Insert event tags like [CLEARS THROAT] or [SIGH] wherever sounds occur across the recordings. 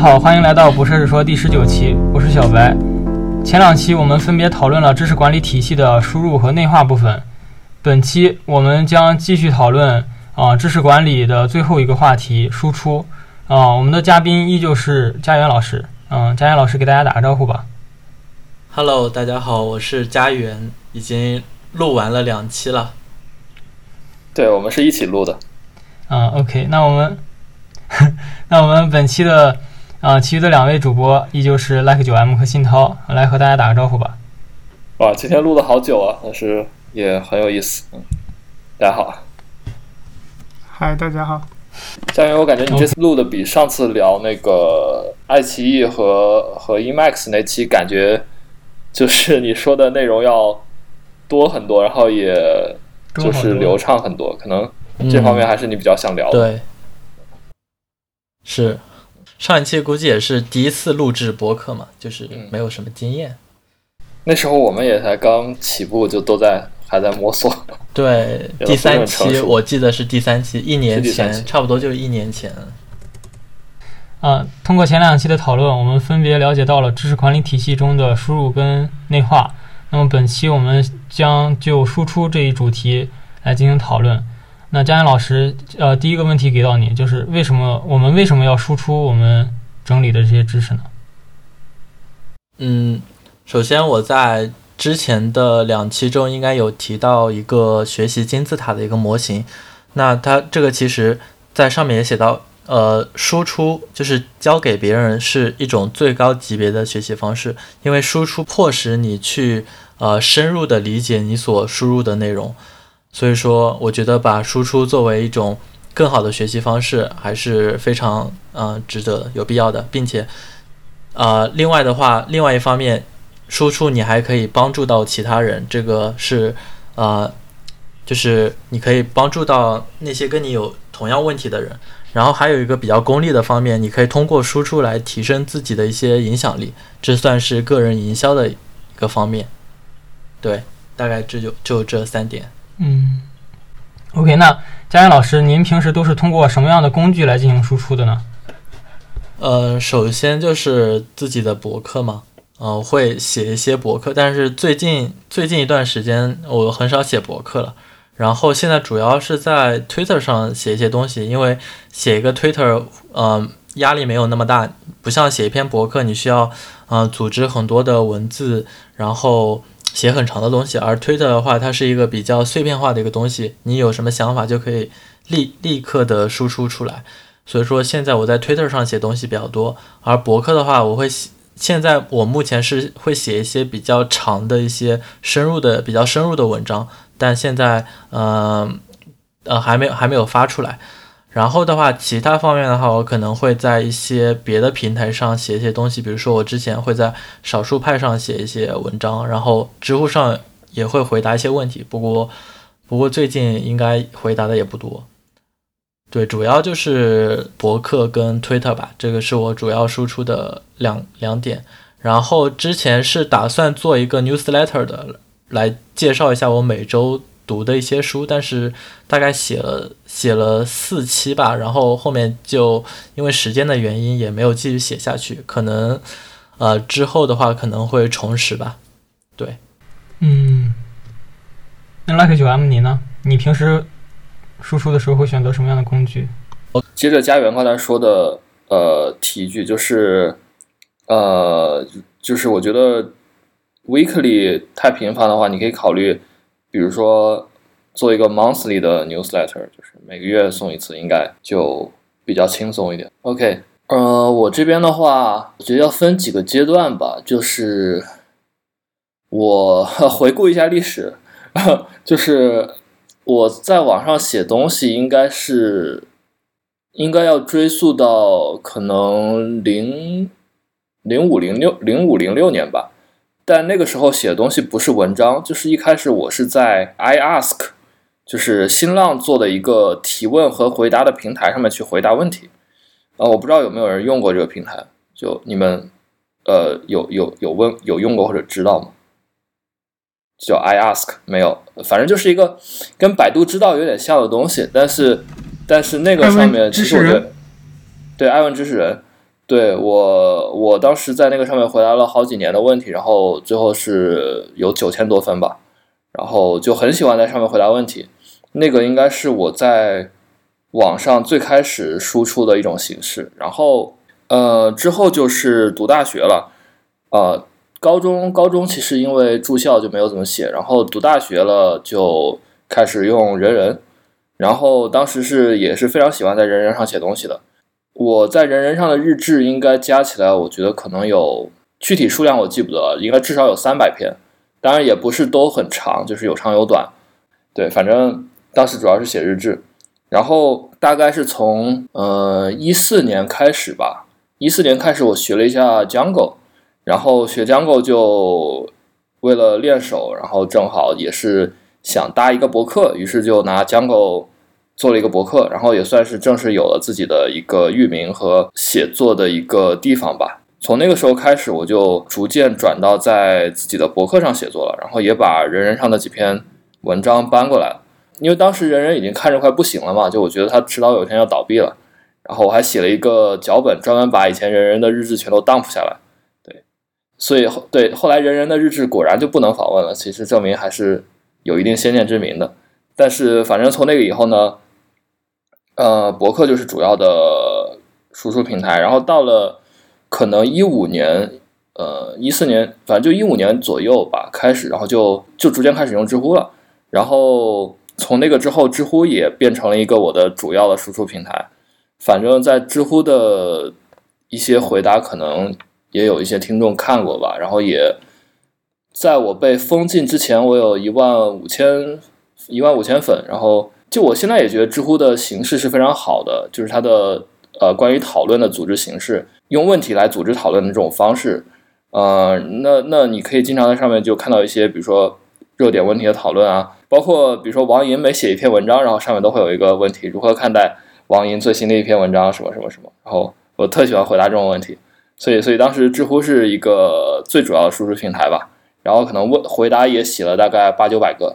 家好，欢迎来到不设置说第十九期，我是小白。前两期我们分别讨论了知识管理体系的输入和内化部分，本期我们将继续讨论啊知识管理的最后一个话题输出啊。我们的嘉宾依旧是佳源老师，嗯，佳源老师给大家打个招呼吧。Hello，大家好，我是佳源，已经录完了两期了。对，我们是一起录的。嗯，OK，那我们 [LAUGHS] 那我们本期的啊其余的两位主播依旧是 Like 九 M 和信涛，来和大家打个招呼吧。哇，今天录了好久啊，但是也很有意思。嗯，大家好。嗨，大家好。佳源，我感觉你这次录的比上次聊那个爱奇艺和和 Emax 那期，感觉就是你说的内容要多很多，然后也就是流畅很多，可能这方面还是你比较想聊的。嗯、对，是上一期估计也是第一次录制播客嘛，就是没有什么经验。嗯、那时候我们也才刚起步，就都在还在摸索。对，第三期我记得是第三期，一年前差不多就是一年前。啊，通过前两期的讨论，我们分别了解到了知识管理体系中的输入跟内化。那么本期我们将就输出这一主题来进行讨论。那佳源老师，呃，第一个问题给到你，就是为什么我们为什么要输出我们整理的这些知识呢？嗯，首先我在之前的两期中应该有提到一个学习金字塔的一个模型。那它这个其实在上面也写到，呃，输出就是教给别人是一种最高级别的学习方式，因为输出迫使你去呃深入的理解你所输入的内容。所以说，我觉得把输出作为一种更好的学习方式，还是非常呃值得、有必要的，并且，呃，另外的话，另外一方面，输出你还可以帮助到其他人，这个是呃，就是你可以帮助到那些跟你有同样问题的人。然后还有一个比较功利的方面，你可以通过输出来提升自己的一些影响力，这算是个人营销的一个方面。对，大概这就就这三点。嗯，OK，那佳源老师，您平时都是通过什么样的工具来进行输出的呢？呃，首先就是自己的博客嘛，呃，会写一些博客，但是最近最近一段时间我很少写博客了，然后现在主要是在 Twitter 上写一些东西，因为写一个 Twitter，呃，压力没有那么大，不像写一篇博客，你需要呃组织很多的文字，然后。写很长的东西，而 Twitter 的话，它是一个比较碎片化的一个东西，你有什么想法就可以立立刻的输出出来。所以说，现在我在 Twitter 上写东西比较多，而博客的话，我会写现在我目前是会写一些比较长的一些深入的、比较深入的文章，但现在呃呃还没有还没有发出来。然后的话，其他方面的话，我可能会在一些别的平台上写一些东西，比如说我之前会在少数派上写一些文章，然后知乎上也会回答一些问题。不过，不过最近应该回答的也不多。对，主要就是博客跟 Twitter 吧，这个是我主要输出的两两点。然后之前是打算做一个 newsletter 的，来介绍一下我每周读的一些书，但是大概写了写了四期吧，然后后面就因为时间的原因也没有继续写下去，可能呃之后的话可能会重拾吧。对，嗯，那 Lucky 九 M 你呢？你平时输出的时候会选择什么样的工具？接着家园刚才说的呃提一句，就是呃就是我觉得 weekly 太频繁的话，你可以考虑。比如说，做一个 monthly 的 newsletter，就是每个月送一次，应该就比较轻松一点。OK，呃，我这边的话，我觉得要分几个阶段吧。就是我 [LAUGHS] 回顾一下历史，[LAUGHS] 就是我在网上写东西，应该是应该要追溯到可能零零五零六零五零六年吧。但那个时候写的东西不是文章，就是一开始我是在 iAsk，就是新浪做的一个提问和回答的平台上面去回答问题。啊，我不知道有没有人用过这个平台，就你们呃有有有问有用过或者知道吗？叫 iAsk 没有，反正就是一个跟百度知道有点像的东西，但是但是那个上面其实我觉得对爱问知识人。对我，我当时在那个上面回答了好几年的问题，然后最后是有九千多分吧，然后就很喜欢在上面回答问题。那个应该是我在网上最开始输出的一种形式。然后，呃，之后就是读大学了，呃，高中高中其实因为住校就没有怎么写，然后读大学了就开始用人人，然后当时是也是非常喜欢在人人上写东西的。我在人人上的日志应该加起来，我觉得可能有具体数量我记不得，应该至少有三百篇，当然也不是都很长，就是有长有短。对，反正当时主要是写日志，然后大概是从呃一四年开始吧，一四年开始我学了一下 Django，然后学 Django 就为了练手，然后正好也是想搭一个博客，于是就拿 Django。做了一个博客，然后也算是正式有了自己的一个域名和写作的一个地方吧。从那个时候开始，我就逐渐转到在自己的博客上写作了，然后也把人人上的几篇文章搬过来了。因为当时人人已经看着快不行了嘛，就我觉得他迟早有一天要倒闭了。然后我还写了一个脚本，专门把以前人人的日志全都 dump 下来。对，所以后对后来人人的日志果然就不能访问了。其实证明还是有一定先见之明的。但是反正从那个以后呢。呃，博客就是主要的输出平台，然后到了可能一五年，呃，一四年，反正就一五年左右吧，开始，然后就就逐渐开始用知乎了，然后从那个之后，知乎也变成了一个我的主要的输出平台。反正，在知乎的一些回答，可能也有一些听众看过吧，然后也在我被封禁之前，我有一万五千一万五千粉，然后。就我现在也觉得知乎的形式是非常好的，就是它的呃关于讨论的组织形式，用问题来组织讨论的这种方式，呃，那那你可以经常在上面就看到一些，比如说热点问题的讨论啊，包括比如说王银每写一篇文章，然后上面都会有一个问题，如何看待王银最新的一篇文章什么什么什么，然后我特喜欢回答这种问题，所以所以当时知乎是一个最主要的输出平台吧，然后可能问回答也写了大概八九百个。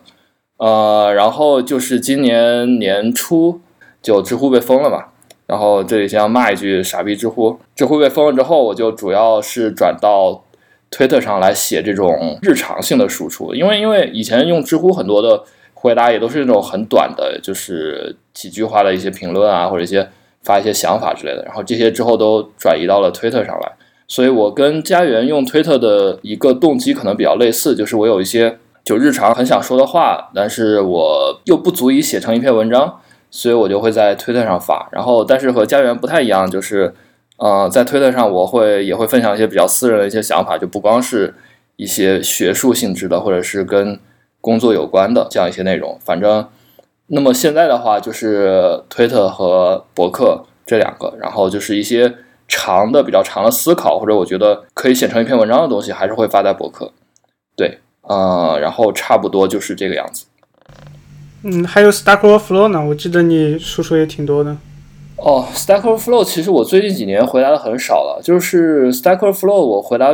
呃，然后就是今年年初，就知乎被封了嘛。然后这里先要骂一句“傻逼知乎”。知乎被封了之后，我就主要是转到推特上来写这种日常性的输出。因为因为以前用知乎很多的回答也都是那种很短的，就是几句话的一些评论啊，或者一些发一些想法之类的。然后这些之后都转移到了推特上来。所以我跟家园用推特的一个动机可能比较类似，就是我有一些。就日常很想说的话，但是我又不足以写成一篇文章，所以我就会在推特上发。然后，但是和家园不太一样，就是，呃，在推特上我会也会分享一些比较私人的一些想法，就不光是一些学术性质的，或者是跟工作有关的这样一些内容。反正，那么现在的话就是推特和博客这两个，然后就是一些长的、比较长的思考，或者我觉得可以写成一篇文章的东西，还是会发在博客。对。呃，然后差不多就是这个样子。嗯，还有 Stack Overflow 呢？我记得你输出也挺多的。哦，Stack Overflow 其实我最近几年回答的很少了。就是 Stack Overflow 我回答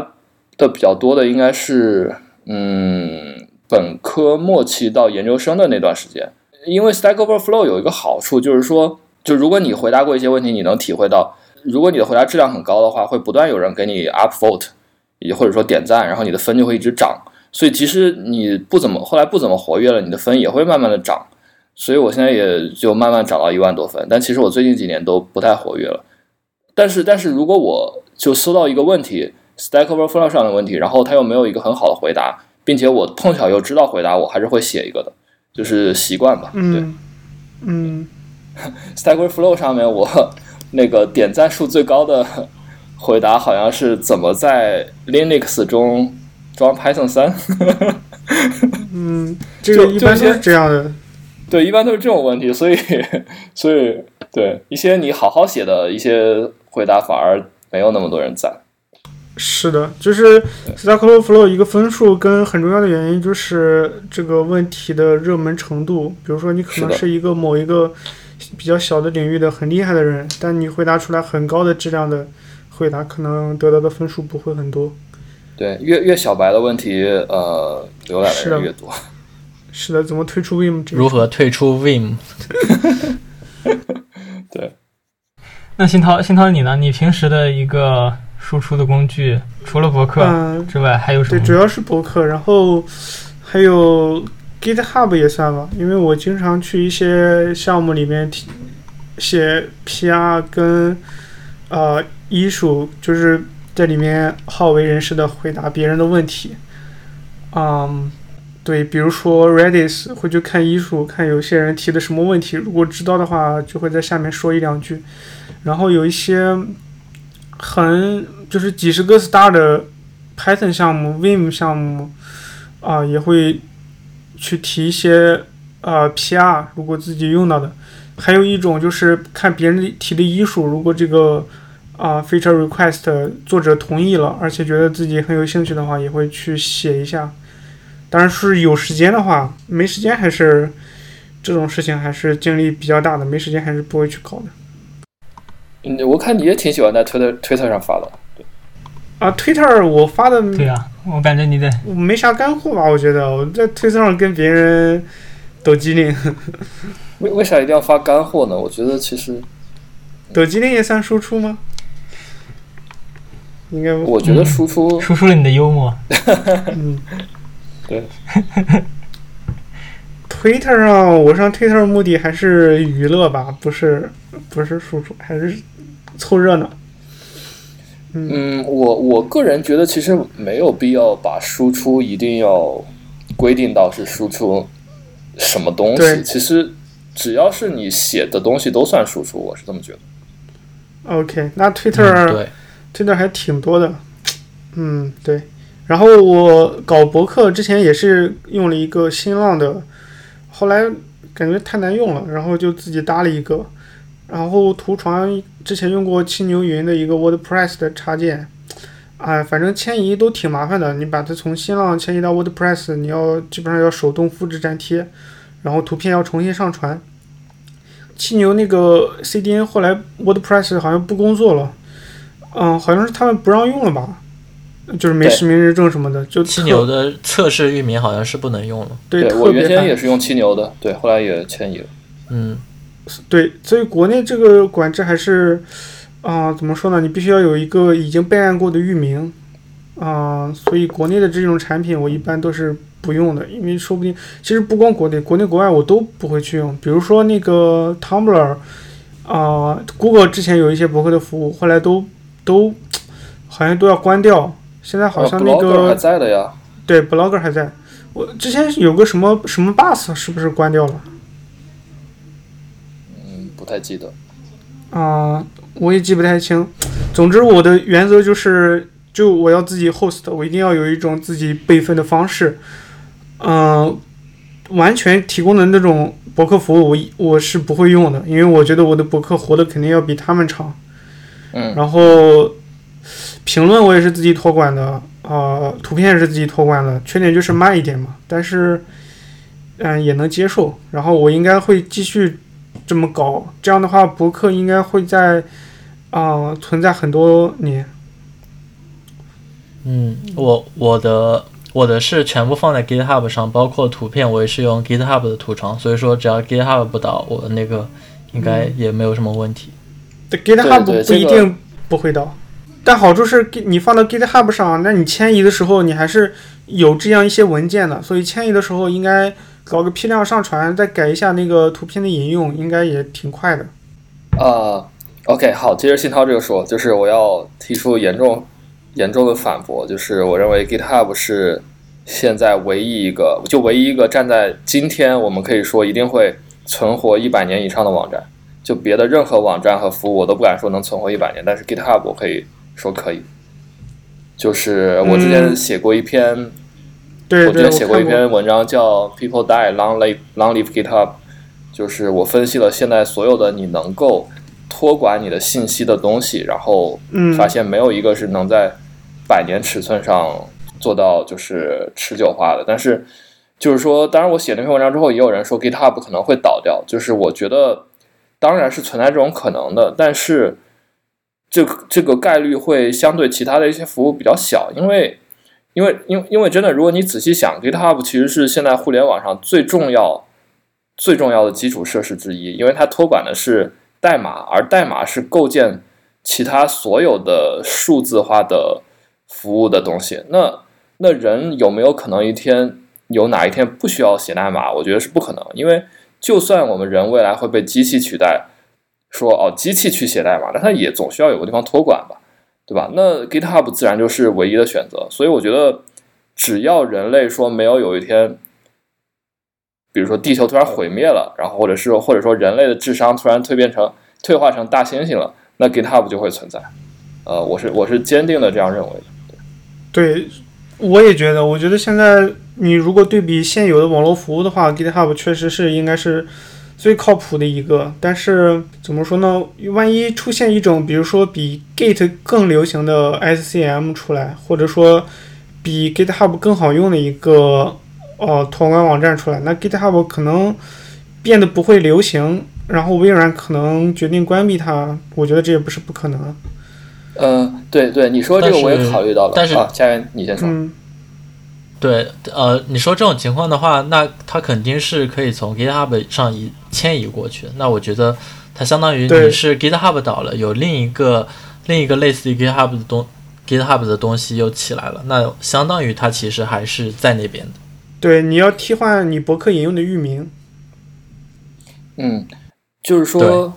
的比较多的应该是，嗯，本科末期到研究生的那段时间。因为 Stack Overflow 有一个好处，就是说，就如果你回答过一些问题，你能体会到，如果你的回答质量很高的话，会不断有人给你 upvote，也或者说点赞，然后你的分就会一直涨。所以其实你不怎么后来不怎么活跃了，你的分也会慢慢的涨。所以我现在也就慢慢涨到一万多分。但其实我最近几年都不太活跃了。但是但是如果我就搜到一个问题，Stack Overflow 上的问题，然后他又没有一个很好的回答，并且我碰巧又知道回答，我还是会写一个的，就是习惯吧。嗯嗯。[LAUGHS] Stack Overflow 上面我 [LAUGHS] 那个点赞数最高的回答好像是怎么在 Linux 中。装 Python 三，嗯，[LAUGHS] 这个一般都是这样的，对，一般都是这种问题，所以，所以，对一些你好好写的一些回答，反而没有那么多人赞。是的，就是 Stack Overflow 一个分数跟很重要的原因就是这个问题的热门程度。比如说，你可能是一个某一个比较小的领域的很厉害的人，但你回答出来很高的质量的回答，可能得到的分数不会很多。对，越越小白的问题，呃，浏览的人越多。[LAUGHS] 是的，怎么退出 Vim？如何退出 Vim？[LAUGHS] 对。[LAUGHS] 那新涛，新涛你呢？你平时的一个输出的工具，除了博客嗯，之外，还有什么对，主要是博客，然后还有 GitHub 也算吧，因为我经常去一些项目里面提写 PR 跟呃艺术，就是在里面好为人师的回答别人的问题。嗯，对，比如说 Redis 会去看医术，看有些人提的什么问题，如果知道的话，就会在下面说一两句。然后有一些很就是几十个 star 的 Python 项目、Vim 项目啊、也会去提一些呃 PR，如果自己用到的。还有一种就是看别人提的医术，如果这个啊、feature request 作者同意了，而且觉得自己很有兴趣的话，也会去写一下。当然是有时间的话，没时间还是这种事情还是精力比较大的，没时间还是不会去搞的。嗯，我看你也挺喜欢在推特推特上发的。啊，Twitter 我发的对啊、我感觉你的没啥干货吧？我觉得我在推特上跟别人抖机灵，[LAUGHS] 为为啥一定要发干货呢？我觉得其实，抖机灵也算输出吗？应该我觉得输出输出了你的幽默。[LAUGHS] 嗯，对。[LAUGHS] Twitter 上，我上 Twitter 的目的还是娱乐吧，不是不是输出，还是凑热闹。嗯，我我个人觉得其实没有必要把输出一定要规定到是输出什么东西。对其实只要是你写的东西都算输出，我是这么觉得。OK，那 Twitter、嗯对，Twitter 还挺多的，嗯，对。然后我搞博客之前也是用了一个新浪的，后来感觉太难用了，然后就自己搭了一个。然后图传之前用过七牛云的一个 WordPress 的插件，啊，反正迁移都挺麻烦的。你把它从新浪迁移到 WordPress，你要基本上要手动复制粘贴，然后图片要重新上传。七牛那个 CDN 后来 WordPress 好像不工作了，嗯，好像是他们不让用了吧，就是没实名认证什么的，就七牛的测试域名好像是不能用了。对我原特别烦先也是用七牛的，对，后来也迁移了。嗯，对，所以国内这个管制还是，啊、怎么说呢？你必须要有一个已经备案过的域名，啊、所以国内的这种产品我一般都是不用的，因为说不定其实不光国内，国内国外我都不会去用。比如说那个 Tumblr，啊、g o o g l e 之前有一些博客的服务，后来都都好像都要关掉。现在好像那个、还在的呀，对 Blogger 还在，我之前有个什么什么 Bus 是不是关掉了？嗯，不太记得。啊、我也记不太清。总之，我的原则就是，就我要自己 host，我一定要有一种自己备份的方式。嗯、完全提供的那种博客服务，我一我是不会用的，因为我觉得我的博客活的肯定要比他们长。嗯，然后评论我也是自己托管的，呃、图片也是自己托管的，缺点就是慢一点嘛，但是嗯、也能接受。然后我应该会继续这么搞，这样的话博客应该会在啊、存在很多年。嗯，我我的我的是全部放在 GitHub 上，包括图片我也是用 GitHub 的图床，所以说只要 GitHub 不倒，我的那个应该也没有什么问题。对 GitHub 对这个不一定不会到，但好处是你放到 GitHub 上，那你迁移的时候你还是有这样一些文件的，所以迁移的时候应该搞个批量上传，再改一下那个图片的引用，应该也挺快的。啊、o k 好，接着信涛这个说，就是我要提出严重严重的反驳，就是我认为 GitHub 是现在唯一一个，就唯一一个站在今天我们可以说一定会存活一百年以上的网站。就别的任何网站和服务，我都不敢说能存活一百年，但是 GitHub 我可以说可以。就是我之前嗯写过一篇对对，我之前写过一篇文章叫 “People Die Long Live Long Live GitHub”，就是我分析了现在所有的你能够托管你的信息的东西，然后嗯发现没有一个是能在百年尺寸上做到就是持久化的。但是就是说，当然我写那篇文章之后，也有人说 GitHub 可能会倒掉，就是我觉得当然是存在这种可能的，但是这个这个概率会相对其他的一些服务比较小，因为因为因为因为真的，如果你仔细想，GitHub 其实是现在互联网上最重要最重要的基础设施之一，因为它托管的是代码，而代码是构建其他所有的数字化的服务的东西。那那人有没有可能一天有哪一天不需要写代码？我觉得是不可能，因为就算我们人未来会被机器取代，说哦机器去写代码，那它也总需要有个地方托管吧，对吧？那 GitHub 自然就是唯一的选择。所以我觉得，只要人类说没有有一天。比如说地球突然毁灭了，然后或者是或者说人类的智商突然蜕变成退化成大猩猩了，那 GitHub 就会存在。呃，我是我是坚定的这样认为的。对，我也觉得，我觉得现在你如果对比现有的网络服务的话，GitHub 确实是应该是最靠谱的一个。但是怎么说呢？万一出现一种比如说比 Git 更流行的 SCM 出来，或者说比 GitHub 更好用的一个。呃，托管网站出来，那 GitHub 可能变得不会流行，然后微软可能决定关闭它，我觉得这也不是不可能。嗯，对对，你说这个我也考虑到了。但是，家园你先说。嗯，对，呃，你说这种情况的话，那它肯定是可以从 GitHub 上移迁移过去。那我觉得它相当于你是 GitHub 倒了，有另一个另一个类似于 GitHub 的东 GitHub 的东西又起来了，那相当于它其实还是在那边的。对，你要替换你博客引用的域名。嗯，就是说，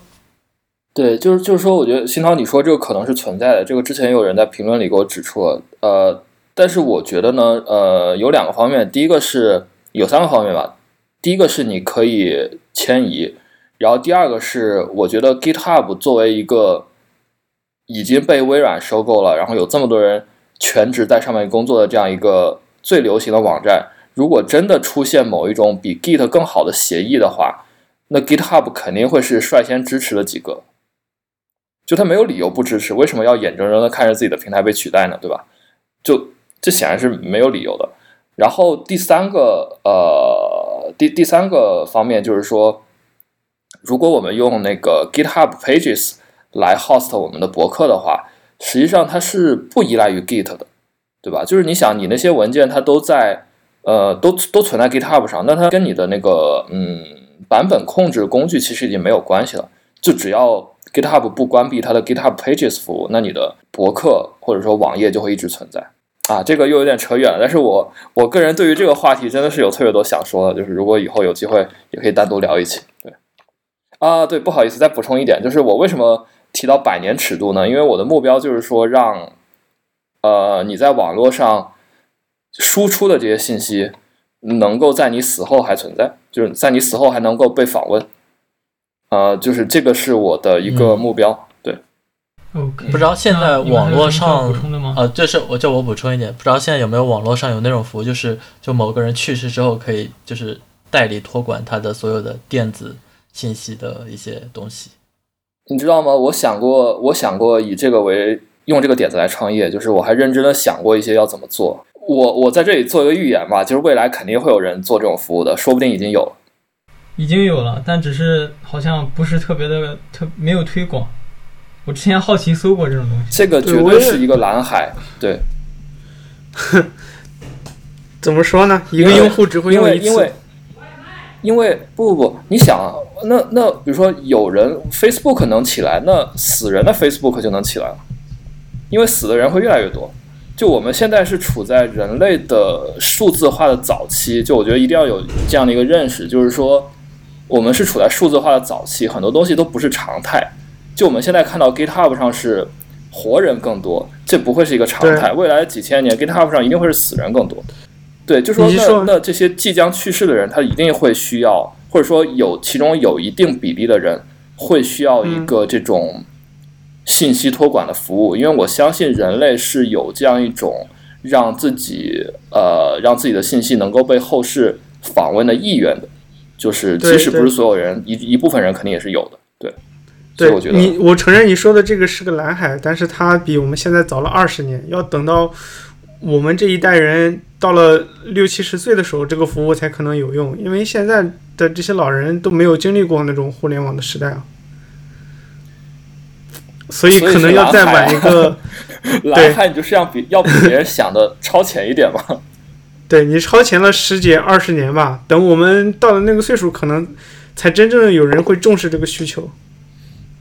对，就是就是说，我觉得新涛你说这个可能是存在的，这个之前有人在评论里给我指出了。呃，但是我觉得呢，呃，有两个方面，第一个是有三个方面吧。第一个是你可以迁移，然后第二个是我觉得 GitHub 作为一个已经被微软收购了，然后有这么多人全职在上面工作的这样一个最流行的网站。如果真的出现某一种比 Git 更好的协议的话，那 GitHub 肯定会是率先支持的几个。就他没有理由不支持，为什么要眼睁睁的看着自己的平台被取代呢？对吧？就这显然是没有理由的。然后第三个，呃，第第三个方面就是说，如果我们用那个 GitHub Pages 来 host 我们的博客的话，实际上它是不依赖于 Git 的，对吧？就是你想，你那些文件它都在。呃，都都存在 GitHub 上，那它跟你的那个嗯版本控制工具其实已经没有关系了。就只要 GitHub 不关闭它的 GitHub Pages 服务，那你的博客或者说网页就会一直存在。啊，这个又有点扯远了。但是我我个人对于这个话题真的是有特别多想说的，就是如果以后有机会也可以单独聊一起。对，啊，对，不好意思，再补充一点，就是我为什么提到百年尺度呢？因为我的目标就是说让呃你在网络上。输出的这些信息能够在你死后还存在，就是在你死后还能够被访问，呃，就是这个是我的一个目标。对，OK。不知道现在网络上呃，就是我叫我补充一点，不知道现在有没有网络上有那种服务，就是就某个人去世之后可以就是代理托管他的所有的电子信息的一些东西。你知道吗？我想过，我想过以这个为用这个点子来创业，就是我还认真的想过一些要怎么做。我我在这里做一个预言吧，就是未来肯定会有人做这种服务的，说不定已经有了，已经有了，但只是好像不是特别的特没有推广。我之前好奇搜过这种东西，这个绝对是一个蓝海，对。[LAUGHS] 怎么说呢？一个用户只会用一次。因为因为不不不，你想，那那比如说有人 Facebook 能起来，那死人的 Facebook 就能起来了，因为死的人会越来越多。就我们现在是处在人类的数字化的早期，就我觉得一定要有这样的一个认识，就是说我们是处在数字化的早期，很多东西都不是常态。就我们现在看到 GitHub 上是活人更多，这不会是一个常态。未来几千年 GitHub 上一定会是死人更多。对，就说那那这些即将去世的人，他一定会需要，或者说有其中有一定比例的人会需要一个这种。信息托管的服务，因为我相信人类是有这样一种让自己呃让自己的信息能够被后世访问的意愿的，就是即使不是所有人，一一部分人肯定也是有的，对。我觉得你我承认你说的这个是个蓝海，但是它比我们现在早了二十年，要等到我们这一代人到了六七十岁的时候，这个服务才可能有用，因为现在的这些老人都没有经历过那种互联网的时代啊。所以可能要再晚一个，[LAUGHS] 蓝海你就是要比要比别人想的超前一点嘛。[LAUGHS] 对你超前了十几二十年吧，等我们到了那个岁数，可能才真正有人会重视这个需求。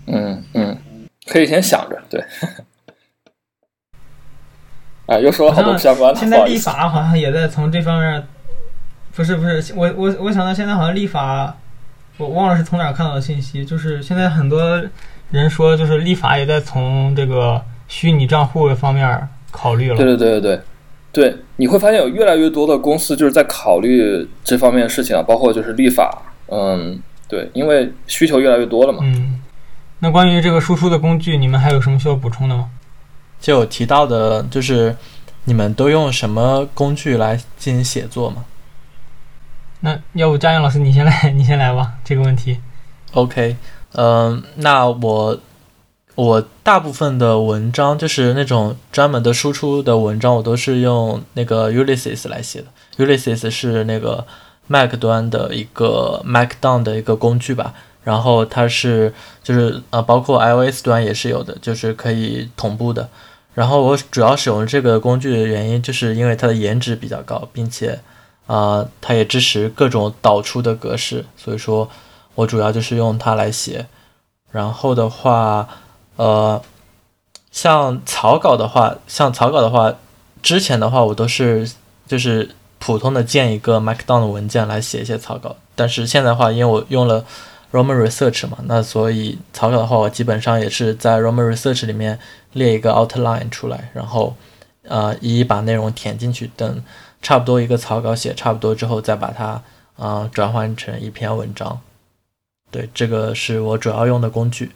嗯嗯，可以先想着，对。啊，[LAUGHS] 又说了好多相关的。现在立法好像也在从这方面，不是不是，我我我想到现在好像立法，我忘了是从哪看到的信息，就是现在很多人说，就是立法也在从这个虚拟账户方面考虑了。对对对对对，对，你会发现有越来越多的公司就是在考虑这方面的事情啊，包括就是立法，嗯，对，因为需求越来越多了嘛。嗯，那关于这个输出的工具，你们还有什么需要补充的吗？就有提到的，就是你们都用什么工具来进行写作吗？那要不嘉阳老师你先来，[LAUGHS] 你先来吧，这个问题。OK，嗯，那我我大部分的文章就是那种专门的输出的文章，我都是用那个 Ulysses 来写的。Ulysses 是那个 Mac 端的一个 Markdown 的一个工具吧。然后它是就是呃，包括 iOS 端也是有的，就是可以同步的。然后我主要使用这个工具的原因，就是因为它的颜值比较高，并且，啊，它也支持各种导出的格式，所以说我主要就是用它来写。然后的话，呃，像草稿的话，像草稿的话，之前的话我都是就是普通的建一个 Markdown 的文件来写一些草稿，但是现在的话，因为我用了 Roman Research 嘛，那所以草稿的话，我基本上也是在 Roman Research 里面。列一个 outline 出来，然后，呃，一一把内容填进去，等差不多一个草稿写差不多之后，再把它啊转换成一篇文章。对，这个是我主要用的工具。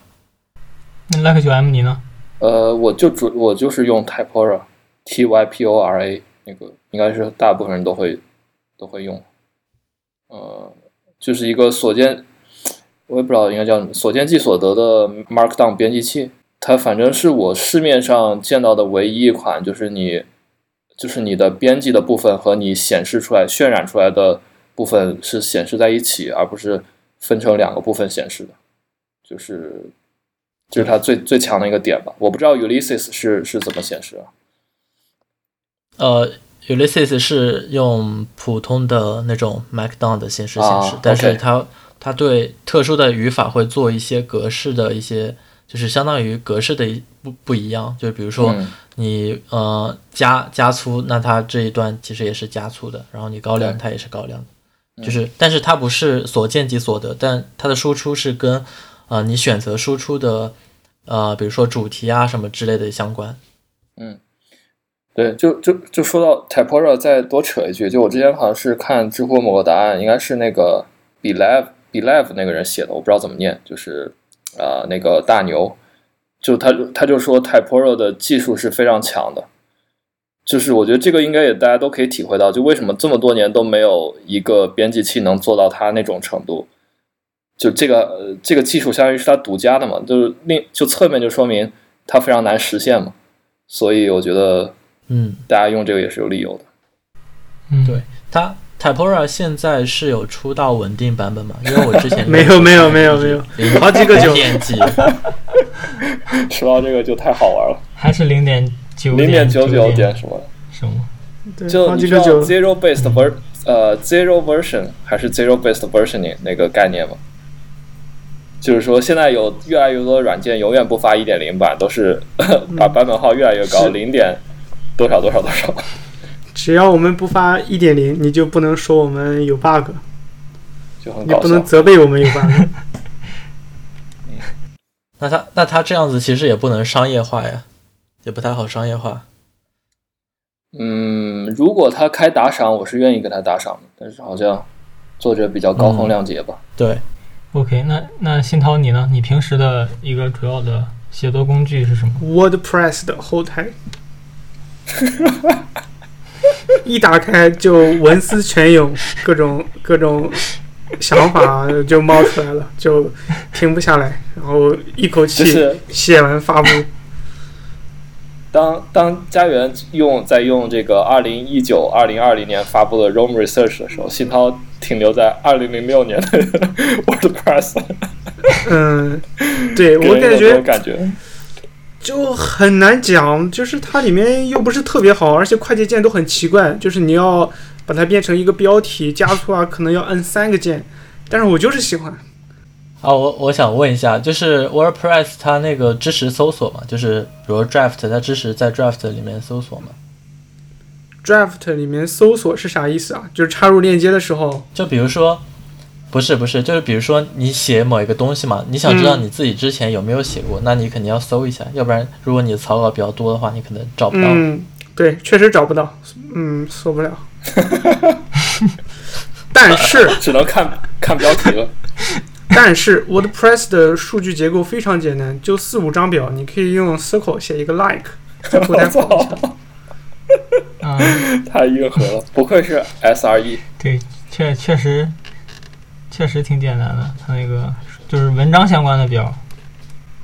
那 Like 九 M 你呢？呃，我就主我就是用 Typora，T Y P O R A 那个，应该是大部分人都会都会用。呃，就是一个所见，我也不知道应该叫什么，所见即所得的 Markdown 编辑器。它反正是我市面上见到的唯一一款，就是你，就是你的编辑的部分和你显示出来、渲染出来的部分是显示在一起，而不是分成两个部分显示的，就是，就是它最最强的一个点吧。我不知道 Ulysses 是是怎么显示啊？呃，Ulysses 是用普通的那种 Markdown 的形式显示，但是它它对特殊的语法会做一些格式的一些。就是相当于格式的不不一样，就比如说你呃加加粗，那它这一段其实也是加粗的，然后你高亮它也是高亮的，就是但是它不是所见即所得，但它的输出是跟呃你选择输出的呃比如说主题啊什么之类的相关。嗯，对，就就就说到 Typora，再多扯一句，就我之前好像是看知乎某个答案，应该是那个 Believe Believe 那个人写的，我不知道怎么念，就是。啊，那个大牛，就他他就说 Typora 的技术是非常强的，就是我觉得这个应该也大家都可以体会到，就为什么这么多年都没有一个编辑器能做到他那种程度，就这个这个技术相当于是他独家的嘛，就是另就侧面就说明它非常难实现嘛，所以我觉得，嗯，大家用这个也是有理由的，嗯，对它。Typora 现在是有出到稳定版本吗？因为我之前 [LAUGHS] 没有没有没有没有，好几个九点几，[LAUGHS] 说到这个就太好玩了，还是零点九零点九九点什么什么？就你知道 zero based ver 呃 zero version 还是 zero based versioning 那个概念吗？就是说现在有越来越多的软件永远不发一点零版，都是 [LAUGHS] 把版本号越来越高，零点多少多少多少。只要我们不发一点零，你就不能说我们有 bug，你不能责备我们有 bug。[LAUGHS] 那他那他这样子其实也不能商业化呀，也不太好商业化。嗯，如果他开打赏，我是愿意给他打赏的，但是好像作者比较高风亮节吧。对，OK，那那新涛你呢？你平时的一个主要的写作工具是什么？WordPress 的后台。[LAUGHS] [LAUGHS] 一打开就文思泉涌，各种各种想法就冒出来了，就停不下来，然后一口气写完发布。[LAUGHS] 当当家园用在用这个二零一九二零二零年发布的 Roam Research 的时候，新涛停留在二零零六年的 [LAUGHS] WordPress。嗯，对我感觉感觉。就很难讲，就是它里面又不是特别好，而且快捷键都很奇怪，就是你要把它变成一个标题加粗啊，可能要摁三个键，但是我就是喜欢。啊，我我想问一下，就是 WordPress 它那个支持搜索吗？就是比如 Draft 它支持在 Draft 里面搜索吗？Draft 里面搜索是啥意思啊？就是插入链接的时候，就比如说，不是不是，就是比如说你写某一个东西嘛，你想知道你自己之前有没有写过，那你肯定要搜一下，要不然如果你的草稿比较多的话，你可能找不到。嗯，对，确实找不到，嗯，搜不了。[LAUGHS] 但是 [LAUGHS] 只能看看标题了。[LAUGHS] 但是 WordPress 的数据结构非常简单，就四五张表，你可以用 circle 写一个 like，在后台我跑一下。太硬核了，不愧是 SRE。对，确确实确实挺简单的，它那个就是文章相关的表。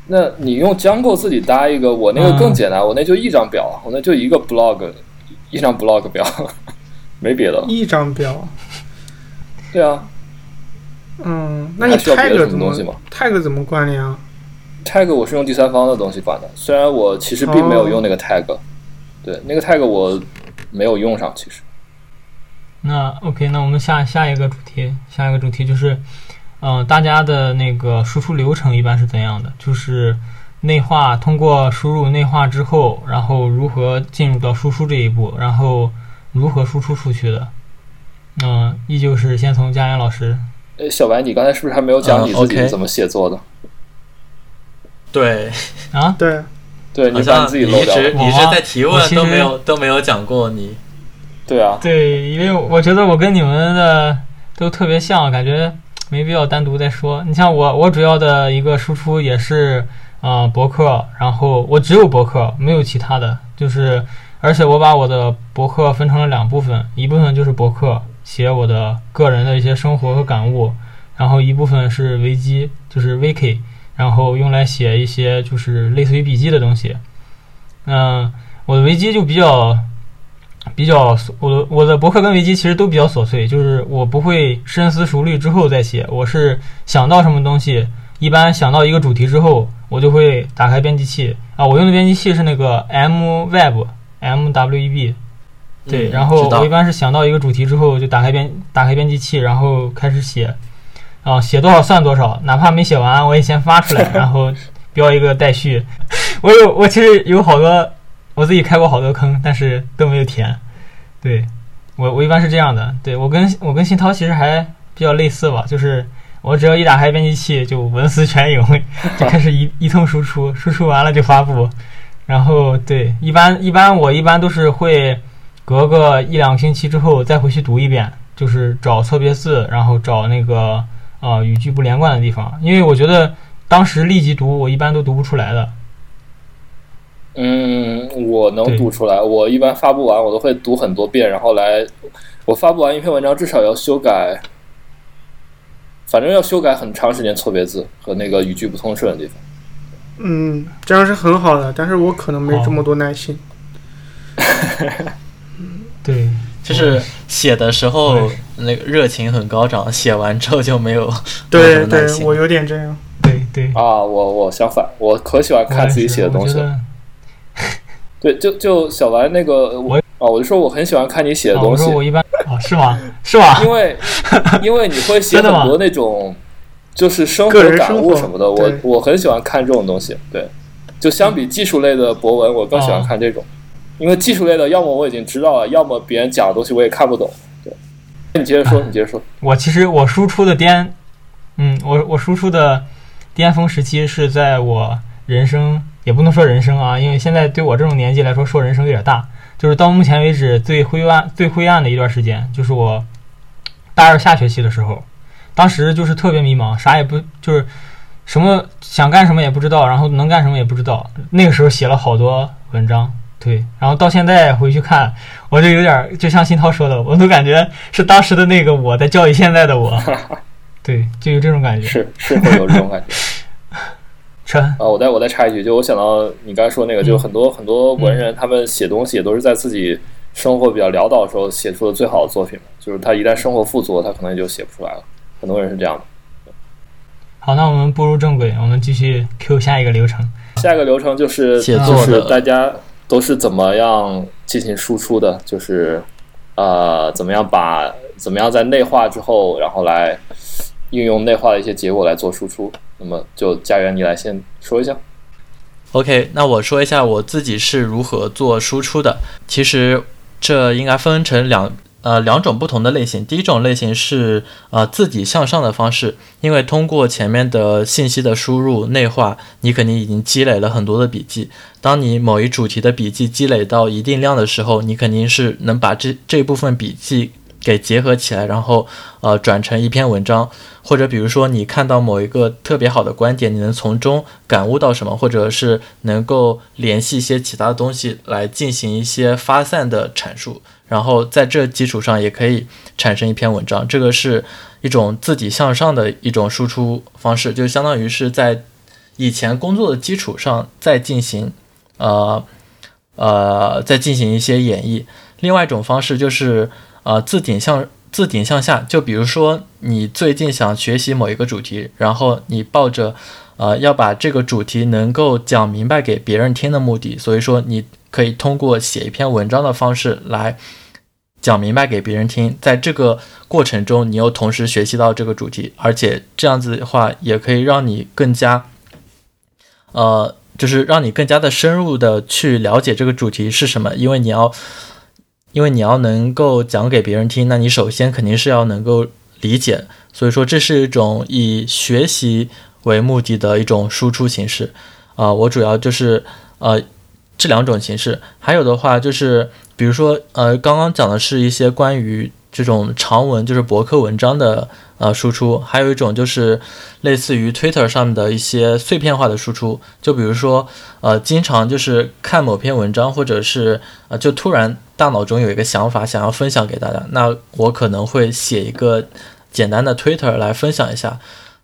那你用 Django 自己搭一个，我那个更简单，我那就一张表，我那就一个 blog，一张 blog 表，[LAUGHS] 没别的了。一张表，对啊嗯，那你还需要别 tag 的什怎么么东西吗 tag 怎么管理啊？，tag 我是用第三方的东西管的，虽然我其实并没有用那个 tag，、对，那个 tag 我没有用上，其实。那 OK，那我们下下一个主题，下一个主题就是，嗯、大家的那个输出流程一般是怎样的？就是内化，通过输入内化之后，然后如何进入到输出这一步，然后如何输出出去的？嗯、依旧是先从佳妍老师。呃，小白，你刚才是不是还没有讲嗯你自己 OK 怎么写作的？对，啊，对，对，你把你像你自己漏掉了。直你是在提问都没有都没有讲过你。对啊，对，因为我觉得我跟你们的都特别像，感觉没必要单独再说。你像我，我主要的一个输出也是呃博客，然后我只有博客，没有其他的，就是而且我把我的博客分成了两部分，一部分就是博客，写我的个人的一些生活和感悟，然后一部分是维基，就是 wiki，然后用来写一些就是类似于笔记的东西。嗯、我的维基就比较比较琐我的我的博客跟维基其实都比较琐碎，就是我不会深思熟虑之后再写，我是想到什么东西，一般想到一个主题之后，我就会打开编辑器啊，我用的编辑器是那个 M Web M W E B，对，嗯然后我一般是想到一个主题之后就打开编打开编辑器，然后开始写，啊，写多少算多少，哪怕没写完我也先发出来，然后标一个待续。[LAUGHS] 我有我其实有好多我自己开过好多坑，但是都没有填。对我我一般是这样的，对我跟我跟新涛其实还比较类似吧，就是我只要一打开编辑器就文思泉涌，就开始一 [LAUGHS] 一通输出，输出完了就发布。然后对，一般一般我一般都是会隔个一两个星期之后再回去读一遍，就是找错别字，然后找那个呃语句不连贯的地方，因为我觉得当时立即读我一般都读不出来的。嗯，我能读出来。我一般发布完，我都会读很多遍，然后来，我发布完一篇文章至少要修改，反正要修改很长时间错别字和那个语句不通顺的地方。嗯，这样是很好的，但是我可能没这么多耐心。[LAUGHS] 对，就是写的时候那个热情很高涨，写完之后就没有 [LAUGHS] 对对我有点这样。对对，啊，我我相反，我可喜欢看自己写的东西了。对，就就小白那个我啊，我就说我很喜欢看你写的啊，东西我说，我一般啊，是吗？是吗？因为 [LAUGHS] 因为你会写很多那种就是生活感悟什么的，我我很喜欢看这种东西。对，就相比技术类的博文，我更喜欢哦看这种，因为技术类的要么我已经知道了，要么别人讲的东西我也看不懂。对，你接着说，你接着说。我其实我输出的巅，嗯，我我输出的巅峰时期是在我人生，也不能说人生啊，因为现在对我这种年纪来说说人生有点大，就是到目前为止最灰暗、最灰暗的一段时间，就是我大二下学期的时候，当时就是特别迷茫，啥也不就是什么想干什么也不知道，然后能干什么也不知道。那个时候写了好多文章，对，然后到现在回去看，我就有点儿就像新涛说的，我都感觉是当时的那个我在教育现在的我，[LAUGHS] 对，就有这种感觉。是是会有这种感觉车 [LAUGHS] 啊！我再我再插一句，就我想到你刚才说那个，嗯就很多很多文人他们写东西也都是在自己生活比较潦倒的时候写出的最好的作品嘛，就是他一旦生活富足，他可能也就写不出来了。很多人是这样的。好，那我们步入正轨，我们继续 Q 下一个流程。下一个流程就是写就是作的大家都是怎么样进行输出的，就是呃怎么样把怎么样在内化之后，然后来运用内化的一些结果来做输出。那么就家园，你来先说一下。OK，那我说一下我自己是如何做输出的。其实这应该分成两呃两种不同的类型。第一种类型是呃自己向上的方式，因为通过前面的信息的输入内化，你肯定已经积累了很多的笔记。当你某一主题的笔记积累到一定量的时候，你肯定是能把这这部分笔记。给结合起来，然后呃转成一篇文章，或者比如说你看到某一个特别好的观点，你能从中感悟到什么，或者是能够联系一些其他的东西来进行一些发散的阐述，然后在这基础上也可以产生一篇文章。这个是一种自己向上的一种输出方式，就相当于是在以前工作的基础上再进行呃呃再进行一些演绎。另外一种方式就是。呃，自顶向自顶向下，就比如说你最近想学习某一个主题，然后你抱着呃要把这个主题能够讲明白给别人听的目的，所以说你可以通过写一篇文章的方式来讲明白给别人听，在这个过程中，你又同时学习到这个主题，而且这样子的话也可以让你更加呃，就是让你更加的深入的去了解这个主题是什么，因为你要。因为你要能够讲给别人听，那你首先肯定是要能够理解，所以说这是一种以学习为目的的一种输出形式。啊，我主要就是呃这两种形式，还有的话就是比如说呃刚刚讲的是一些关于。这种长文就是博客文章的呃输出，还有一种就是类似于 Twitter 上面的一些碎片化的输出，就比如说呃经常就是看某篇文章，或者是呃就突然大脑中有一个想法想要分享给大家，那我可能会写一个简单的 Twitter 来分享一下。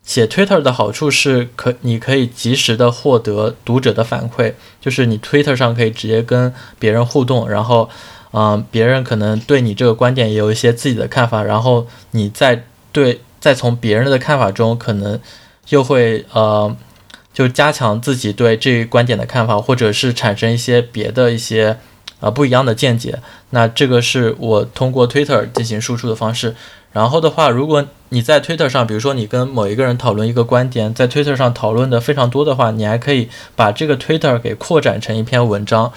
写 Twitter 的好处是可你可以及时的获得读者的反馈，就是你 Twitter 上可以直接跟别人互动，然后。嗯，别人可能对你这个观点也有一些自己的看法，然后你再对再从别人的看法中，可能又会呃，就加强自己对这一观点的看法，或者是产生一些别的一些啊不一样的见解。那这个是我通过 Twitter 进行输出的方式。然后的话，如果你在 Twitter 上，比如说你跟某一个人讨论一个观点，在 Twitter 上讨论的非常多的话，你还可以把这个 Twitter 给扩展成一篇文章，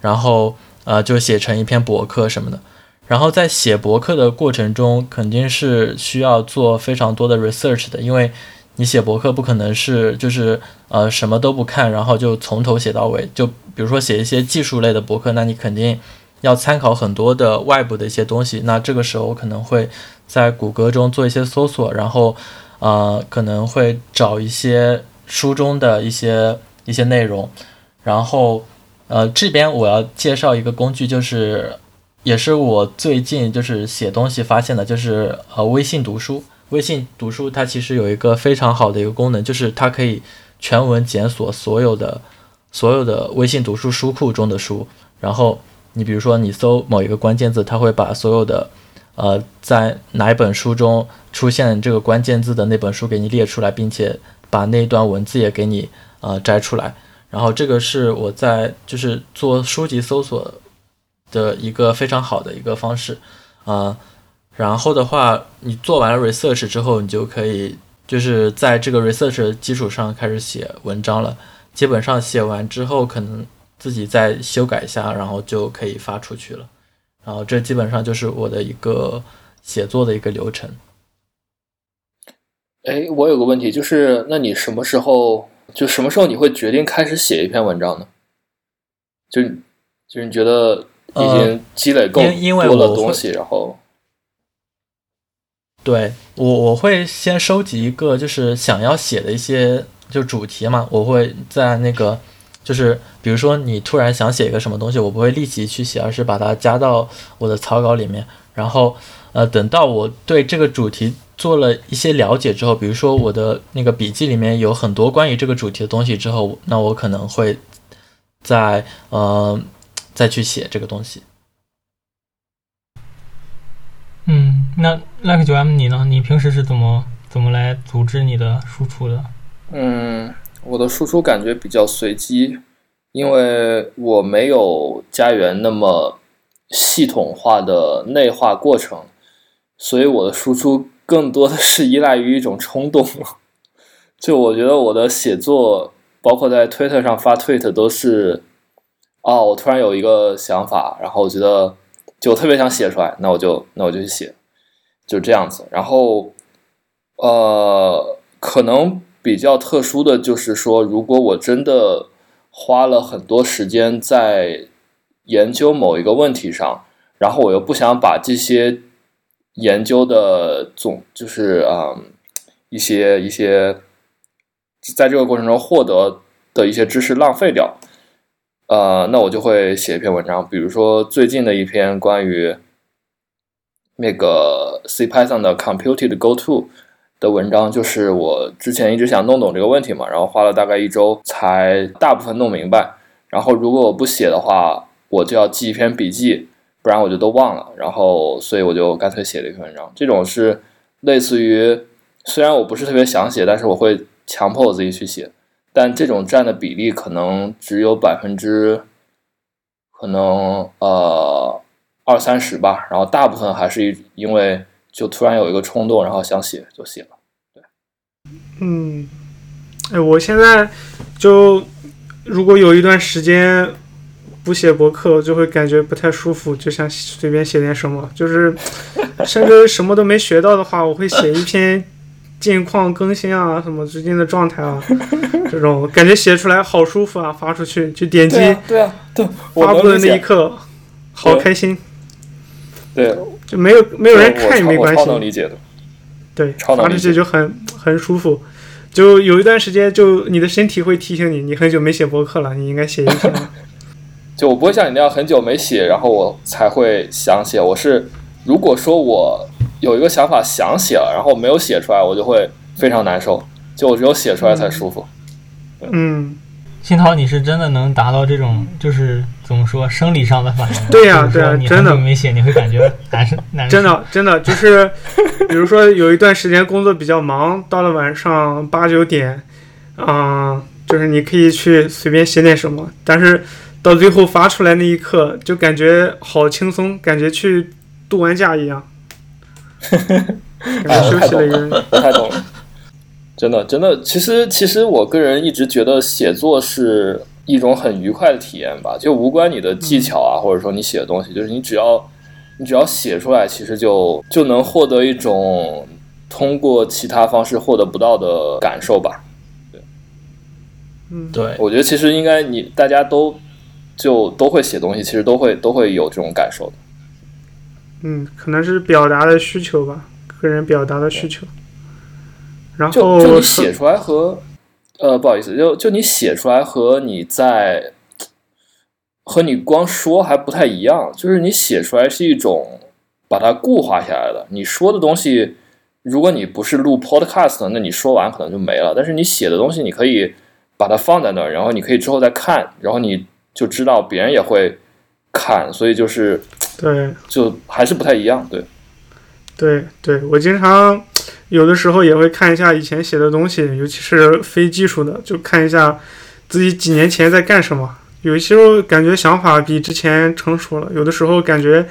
然后。呃，就写成一篇博客什么的，然后在写博客的过程中，肯定是需要做非常多的 research 的，因为你写博客不可能是就是呃什么都不看，然后就从头写到尾。就比如说写一些技术类的博客，那你肯定要参考很多的外部的一些东西。那这个时候可能会在谷歌中做一些搜索，然后呃可能会找一些书中的一些一些内容，然后。呃，这边我要介绍一个工具，就是也是我最近就是写东西发现的，就是呃微信读书。微信读书它其实有一个非常好的一个功能，就是它可以全文检索所有的所有的微信读书书库中的书。然后你比如说你搜某一个关键字，它会把所有的呃在哪一本书中出现这个关键字的那本书给你列出来，并且把那段文字也给你呃摘出来。然后这个是我在就是做书籍搜索的一个非常好的一个方式，啊，然后的话，你做完了 research 之后，你就可以就是在这个 research 基础上开始写文章了。基本上写完之后，可能自己再修改一下，然后就可以发出去了。然后这基本上就是我的一个写作的一个流程。哎，我有个问题，就是那你什么时候？就什么时候你会决定开始写一篇文章呢？就就是你觉得已经积累够多的东西，然后对我我会先收集一个就是想要写的一些就主题嘛，我会在那个就是比如说你突然想写一个什么东西，我不会立即去写，而是把它加到我的草稿里面，然后呃等到我对这个主题。做了一些了解之后，比如说我的那个笔记里面有很多关于这个主题的东西之后，那我可能会再呃再去写这个东西。嗯，那 Like 九 M 你呢？你平时是怎么怎么来组织你的输出的？嗯，我的输出感觉比较随机，因为我没有家园那么系统化的内化过程。所以我的输出更多的是依赖于一种冲动。[LAUGHS] 就我觉得我的写作，包括在推特上发推特，都是，哦，我突然有一个想法，然后我觉得就特别想写出来，那我就那我就去写，就这样子。然后，呃，可能比较特殊的就是说，如果我真的花了很多时间在研究某一个问题上，然后我又不想把这些研究的总就是啊一些一些。在这个过程中获得的一些知识浪费掉，呃，那我就会写一篇文章，比如说最近的一篇关于那个 C Python 的 Computed GoTo 的文章，就是我之前一直想弄懂这个问题嘛，然后花了大概一周才大部分弄明白。然后如果我不写的话，我就要记一篇笔记，不然我就都忘了。然后所以我就干脆写了一篇文章，这种是类似于虽然我不是特别想写，但是我会。强迫我自己去写，但这种占的比例可能只有百分之，可能呃二三十吧。然后大部分还是因为就突然有一个冲动，然后想写就写了。对，嗯，哎，我现在就如果有一段时间不写博客，就会感觉不太舒服，就想随便写点什么。就是甚至什么都没学到的话，我会写一篇。近况更新啊，什么最近的状态啊，这种感觉写出来好舒服啊，发出去就点击，对啊，对，发布的那一刻好开心。对，就没有没有人看也没关系。超能理解的。对，超能理解就很很舒服。就有一段时间，就你的身体会提醒你，你很久没写博客了，你应该写一篇。[LAUGHS] 就我不会像你那样很久没写，然后我才会想写。我是如果说我。有一个想法想写了，然后没有写出来，我就会非常难受。就我只有写出来才舒服。嗯，新涛，你是真的能达到这种，就是怎么说，生理上的反应？对呀，对呀，真的没写，你会感觉难受，难受。真的，真的就是，比如说有一段时间工作比较忙，到了晚上八九点，啊，就是你可以去随便写点什么，但是到最后发出来那一刻，就感觉好轻松，感觉去度完假一样。[LAUGHS] 感觉休息了一个，太懂了，真的真的，其实其实我个人一直觉得写作是一种很愉快的体验吧，就无关你的技巧啊，或者说你写的东西，就是你只要你只要写出来，其实就就能获得一种通过其他方式获得不到的感受吧。对，嗯，对，我觉得其实应该你大家都就都会写东西，其实都会都会有这种感受的。嗯，可能是表达的需求吧，个人表达的需求。然后就就你写出来和，呃，不好意思，就就你写出来和你在和你光说还不太一样。就是你写出来是一种把它固化下来的。你说的东西，如果你不是录 Podcast，那你说完可能就没了。但是你写的东西，你可以把它放在那儿，然后你可以之后再看，然后你就知道别人也会看，所以就是。对，就还是不太一样。对，对，对我经常有的时候也会看一下以前写的东西，尤其是非技术的，就看一下自己几年前在干什么。有些时候感觉想法比之前成熟了，有的时候感觉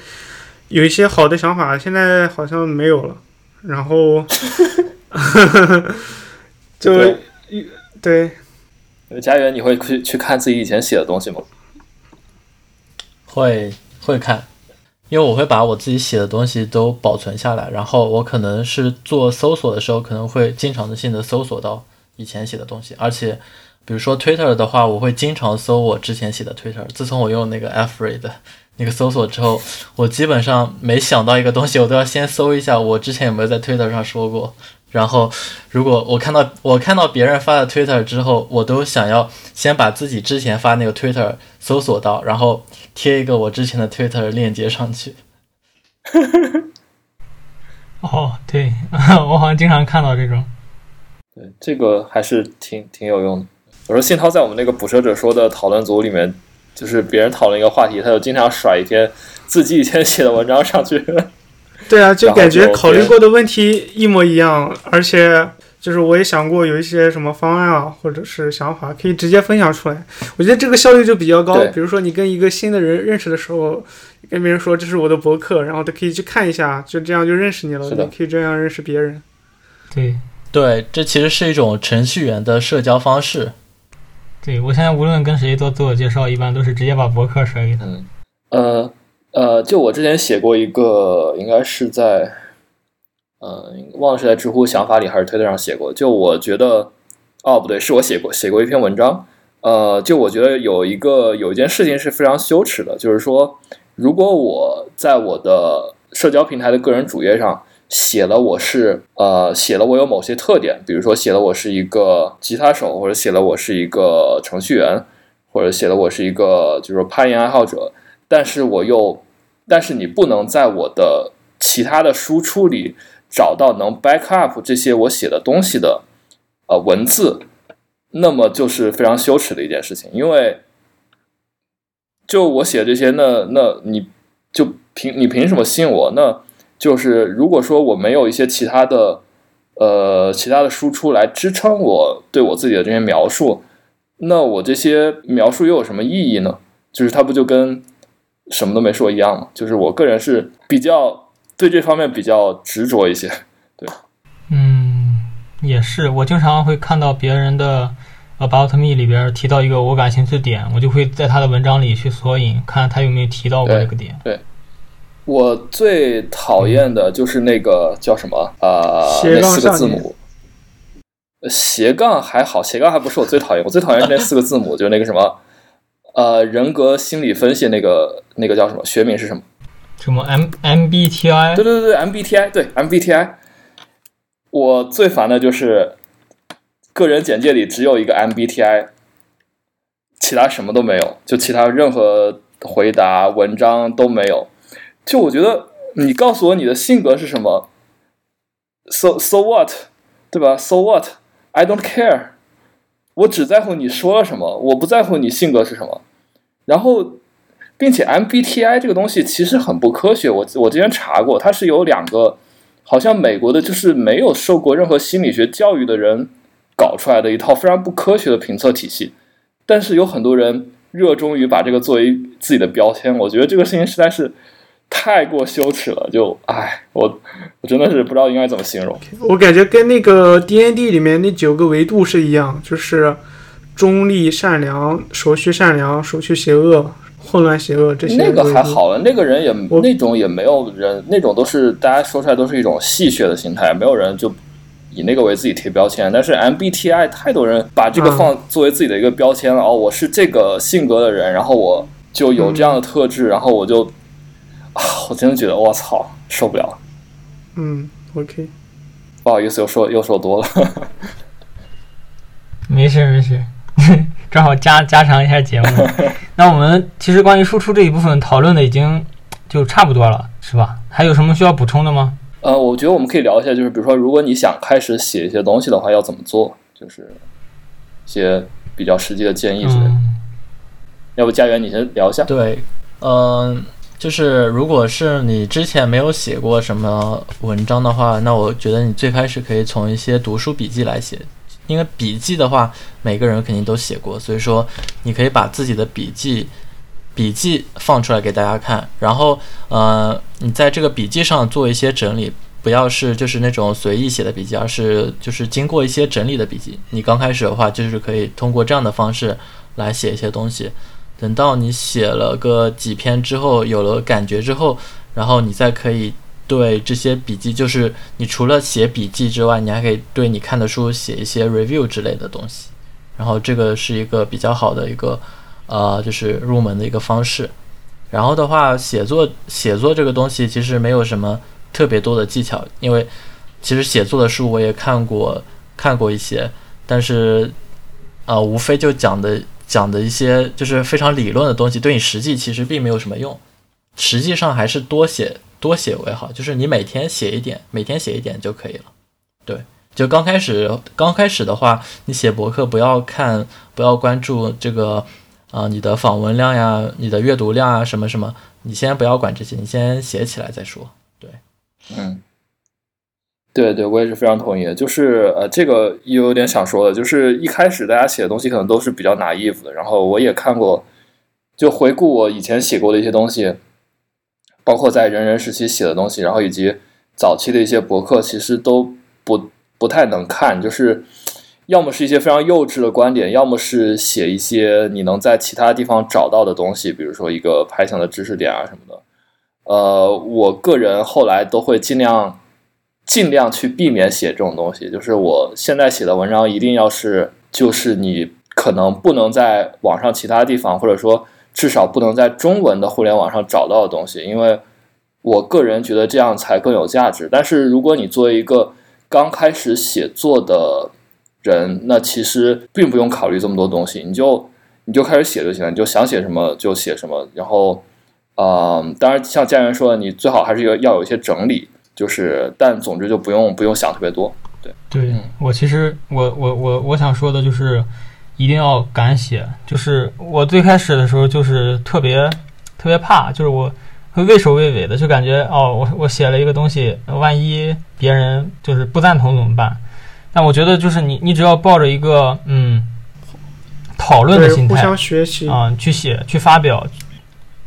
有一些好的想法现在好像没有了。然后，[LAUGHS] 就对，家园，你会去去看自己以前写的东西吗？会会看。因为我会把我自己写的东西都保存下来，然后我可能是做搜索的时候，可能会经常性的搜索到以前写的东西，而且，比如说 Twitter 的话，我会经常搜我之前写的 Twitter。自从我用那个 Alfred 那个搜索之后，我基本上每想到一个东西，我都要先搜一下我之前有没有在 Twitter 上说过。然后，如果我看到我看到别人发的 Twitter 之后，我都想要先把自己之前发那个 Twitter 搜索到，然后贴一个我之前的 Twitter 链接上去。[LAUGHS] 哦，对，[LAUGHS] 我好像经常看到这种。对，这个还是挺挺有用的。我说信涛在我们那个捕蛇者说的讨论组里面，就是别人讨论一个话题，他就经常甩一篇自己以前写的文章上去。[LAUGHS] 对啊，就感觉考虑过的问题一模一样，而且。就是我也想过有一些什么方案啊，或者是想法，可以直接分享出来。我觉得这个效率就比较高。比如说你跟一个新的人认识的时候，跟别人说这是我的博客，然后他可以去看一下，就这样就认识你了。你可以这样认识别人。对对，这其实是一种程序员的社交方式。对我现在无论跟谁做自我介绍，一般都是直接把博客甩给他。们，呃呃，就我之前写过一个，应该是在。呃，忘了是在知乎想法里还是推特上写过。就我觉得，哦，不对，是我写过写过一篇文章。呃，就我觉得有一个有一件事情是非常羞耻的，就是说，如果我在我的社交平台的个人主页上写了我是呃写了我有某些特点，比如说写了我是一个吉他手，或者写了我是一个程序员，或者写了我是一个就是说攀岩爱好者，但是我又但是你不能在我的其他的输出里。找到能 back up 这些我写的东西的呃文字，那么就是非常羞耻的一件事情，因为就我写这些，那那你就凭你凭什么信我？那就是如果说我没有一些其他的呃其他的输出来支撑我对我自己的这些描述，那我这些描述又有什么意义呢？就是它不就跟什么都没说一样嘛？就是我个人是比较。对这方面比较执着一些，[LAUGHS] 对，嗯，也是。我经常会看到别人的 About Me 里边提到一个我感兴趣的点，我就会在他的文章里去索引，看他有没有提到过这个点。对，我最讨厌的就是那个叫什么啊？那四个字母，斜杠还好，斜杠还不是我最讨厌，我最讨厌是那四个字母，就是那个什么，呃，人格心理分析那个那个叫什么？学名是什么？什么 M MBTI？对对对对，MBTI，对 MBTI。我最烦的就是个人简介里只有一个 MBTI，其他什么都没有，就其他任何回答文章都没有。就我觉得你告诉我你的性格是什么，so so what，对吧？So what？I don't care。我只在乎你说了什么，我不在乎你性格是什么。然后。并且 MBTI 这个东西其实很不科学，我我之前查过，它是有两个，好像美国的就是没有受过任何心理学教育的人搞出来的一套非常不科学的评测体系，但是有很多人热衷于把这个作为自己的标签，我觉得这个事情实在是太过羞耻了，就唉，我我真的是不知道应该怎么形容。我感觉跟那个 DND 里面那九个维度是一样，就是中立、善良、守序善良、守序邪恶。混乱邪恶这些那个还好了，那个人也那种也没有人，那种都是大家说出来都是一种戏谑的心态，没有人就以那个为自己贴标签。但是 MBTI 太多人把这个放作为自己的一个标签了哦，我是这个性格的人，然后我就有这样的特质，然后我就啊，我真的觉得我操受不了。嗯，OK，不好意思，又说又说多了。没 [LAUGHS] 事没事。[LAUGHS] 正好加加长一下节目，[LAUGHS] 那我们其实关于输出这一部分讨论的已经就差不多了，是吧？还有什么需要补充的吗？呃，我觉得我们可以聊一下，就是比如说，如果你想开始写一些东西的话，要怎么做？就是一些比较实际的建议之类的。要不家园你先聊一下？对，嗯，就是如果是你之前没有写过什么文章的话，那我觉得你最开始可以从一些读书笔记来写。因为笔记的话，每个人肯定都写过，所以说你可以把自己的笔记笔记放出来给大家看，然后呃，你在这个笔记上做一些整理，不要是就是那种随意写的笔记，而是就是经过一些整理的笔记。你刚开始的话，就是可以通过这样的方式来写一些东西，等到你写了个几篇之后，有了感觉之后，然后你再可以。对这些笔记，就是你除了写笔记之外，你还可以对你看的书写一些 review 之类的东西。然后这个是一个比较好的一个，呃，就是入门的一个方式。然后的话，写作写作这个东西其实没有什么特别多的技巧，因为其实写作的书我也看过看过一些，但是啊，无非就讲的讲的一些就是非常理论的东西，对你实际其实并没有什么用。实际上还是多写。多写为好，就是你每天写一点，每天写一点就可以了。对，就刚开始，刚开始的话，你写博客不要看，不要关注这个，啊，你的访问量呀，你的阅读量啊，什么什么，你先不要管这些，你先写起来再说。对，嗯，对对，我也是非常同意的。就是呃，这个也有点想说的，就是一开始大家写的东西可能都是比较 naive 的，然后我也看过，就回顾我以前写过的一些东西，包括在人人时期写的东西，然后以及早期的一些博客，其实都不不太能看，就是要么是一些非常幼稚的观点，要么是写一些你能在其他地方找到的东西，比如说一个拍象的知识点啊什么的。呃，我个人后来都会尽量。尽量去避免写这种东西，就是我现在写的文章一定要是，就是你可能不能在网上其他地方，或者说至少不能在中文的互联网上找到的东西，因为我个人觉得这样才更有价值。但是如果你作为一个刚开始写作的人，那其实并不用考虑这么多东西，你就你就开始写就行了，你就想写什么就写什么。然后，嗯，当然像家人说的，你最好还是要要有一些整理。就是，但总之就不用不用想特别多，对。对我其实我我我我想说的就是，一定要敢写。就是我最开始的时候就是特别特别怕，就是我会畏首畏尾的，就感觉哦，我我写了一个东西，万一别人就是不赞同怎么办？但我觉得就是你你只要抱着一个嗯讨论的心态，互相学习啊，去写去发表。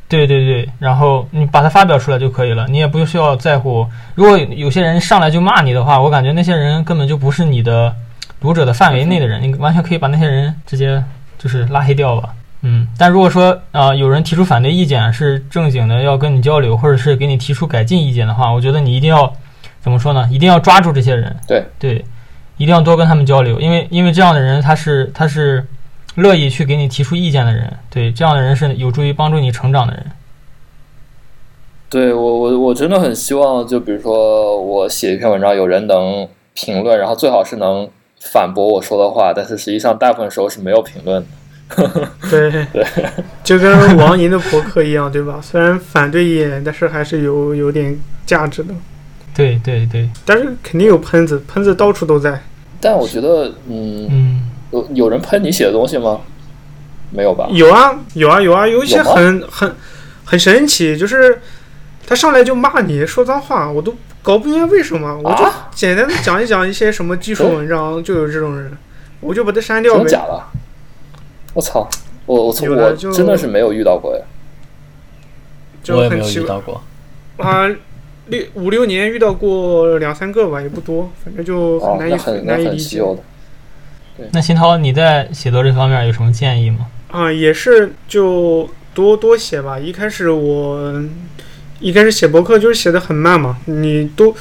对对对，然后你把它发表出来就可以了，你也不需要在乎。如果有些人上来就骂你的话，我感觉那些人根本就不是你的读者的范围内的人，你完全可以把那些人直接就是拉黑掉吧。嗯，但如果说啊有人提出反对意见，是正经的要跟你交流，或者是给你提出改进意见的话，我觉得你一定要怎么说呢？一定要抓住这些人。对对，一定要多跟他们交流，因为因为这样的人他是他是。乐意去给你提出意见的人，对这样的人是有助于帮助你成长的人。对我，我我真的很希望，就比如说我写一篇文章，有人能评论，然后最好是能反驳我说的话，但是实际上大部分时候是没有评论的。[LAUGHS] 对对，就跟王莹的博客一样，对吧？[LAUGHS] 虽然反对一点，但是还是有有点价值的。对对对，但是肯定有喷子，喷子到处都在。但我觉得，嗯嗯。有有人喷你写的东西吗？没有吧？有啊，有啊，有啊，有一些很很很神奇，就是他上来就骂你说脏话，我都搞不明白为什么。我就简单的讲一讲一些什么技术文章，就有这种人，我就把他删掉呗。真假的？我操！我我从我真的是没有遇到过呀。我也没有遇到过。啊，六五六年遇到过两三个吧，也不多，反正就很难以难以理解。那新涛，你在写作这方面有什么建议吗？啊，也是就多多写吧。一开始我一开始写博客就是写的很慢嘛，你都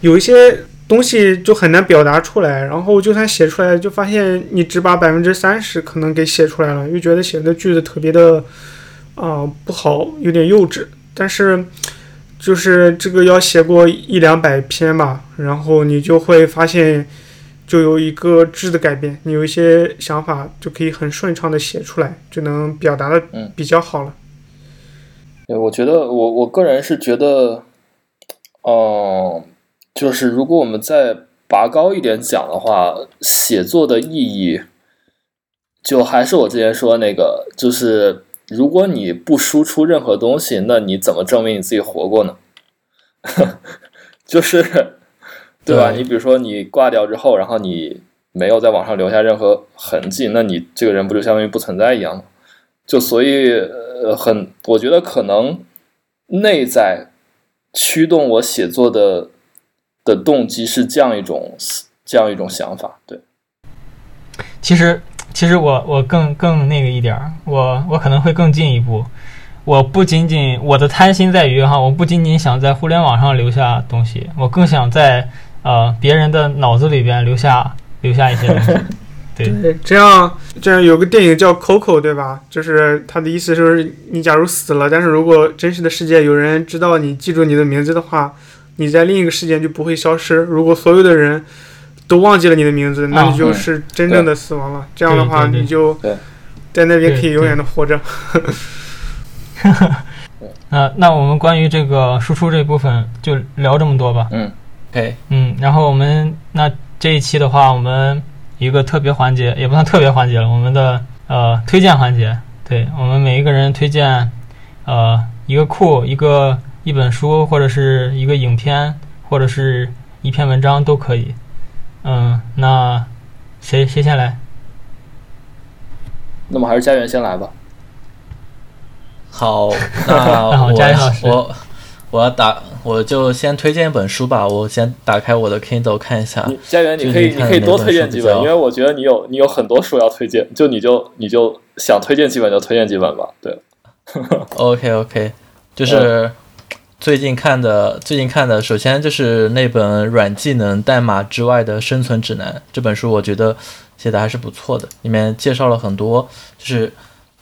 有一些东西就很难表达出来，然后就算写出来，就发现你只把百分之三十可能给写出来了，又觉得写的句子特别的啊不好，有点幼稚。但是就是这个要写过一两百篇吧，然后你就会发现。就有一个质的改变，你有一些想法就可以很顺畅的写出来，就能表达的比较好了。对，我觉得我我个人是觉得，嗯，就是如果我们再拔高一点讲的话，写作的意义，就还是我之前说那个，就是如果你不输出任何东西，那你怎么证明你自己活过呢？[LAUGHS] 就是。对吧？你比如说，你挂掉之后，然后你没有在网上留下任何痕迹，那你这个人不就相当于不存在一样吗？就所以，呃，很，我觉得可能内在驱动我写作的的动机是这样一种这样一种想法。对，其实，其实我我更更那个一点儿，我我可能会更进一步。我不仅仅我的贪心在于哈，我不仅仅想在互联网上留下东西，我更想在。呃，别人的脑子里边留下留下一些东西，[LAUGHS] 对，这样这样有个电影叫《Coco》，对吧？就是他的意思就是你假如死了，但是如果真实的世界有人知道你记住你的名字的话，你在另一个世界就不会消失。如果所有的人都忘记了你的名字，那你就是真正的死亡了。这样的话，你就在那边可以永远的活着。那 [LAUGHS] 那我们关于这个输出这部分就聊这么多吧。嗯。嗯，然后我们那这一期的话，我们一个特别环节也不算特别环节了，我们的呃推荐环节，对我们每一个人推荐呃一个库、一个一本书或者是一个影片或者是一篇文章都可以。嗯，那谁谁先来？那么还是家园先来吧。好，那 [LAUGHS] 好，我佳音老师我我要打，我就先推荐一本书吧。我先打开我的 Kindle 看一下。你家园，你可以你可以多推荐几本，因为我觉得你有你有很多书要推荐，就你就你就想推荐几本就推荐几本吧。对，[LAUGHS] [LAUGHS] OK OK，就是最近看的，最近看的，首先就是那本《软技能代码之外的生存指南》这本书，我觉得写的还是不错的，里面介绍了很多，就是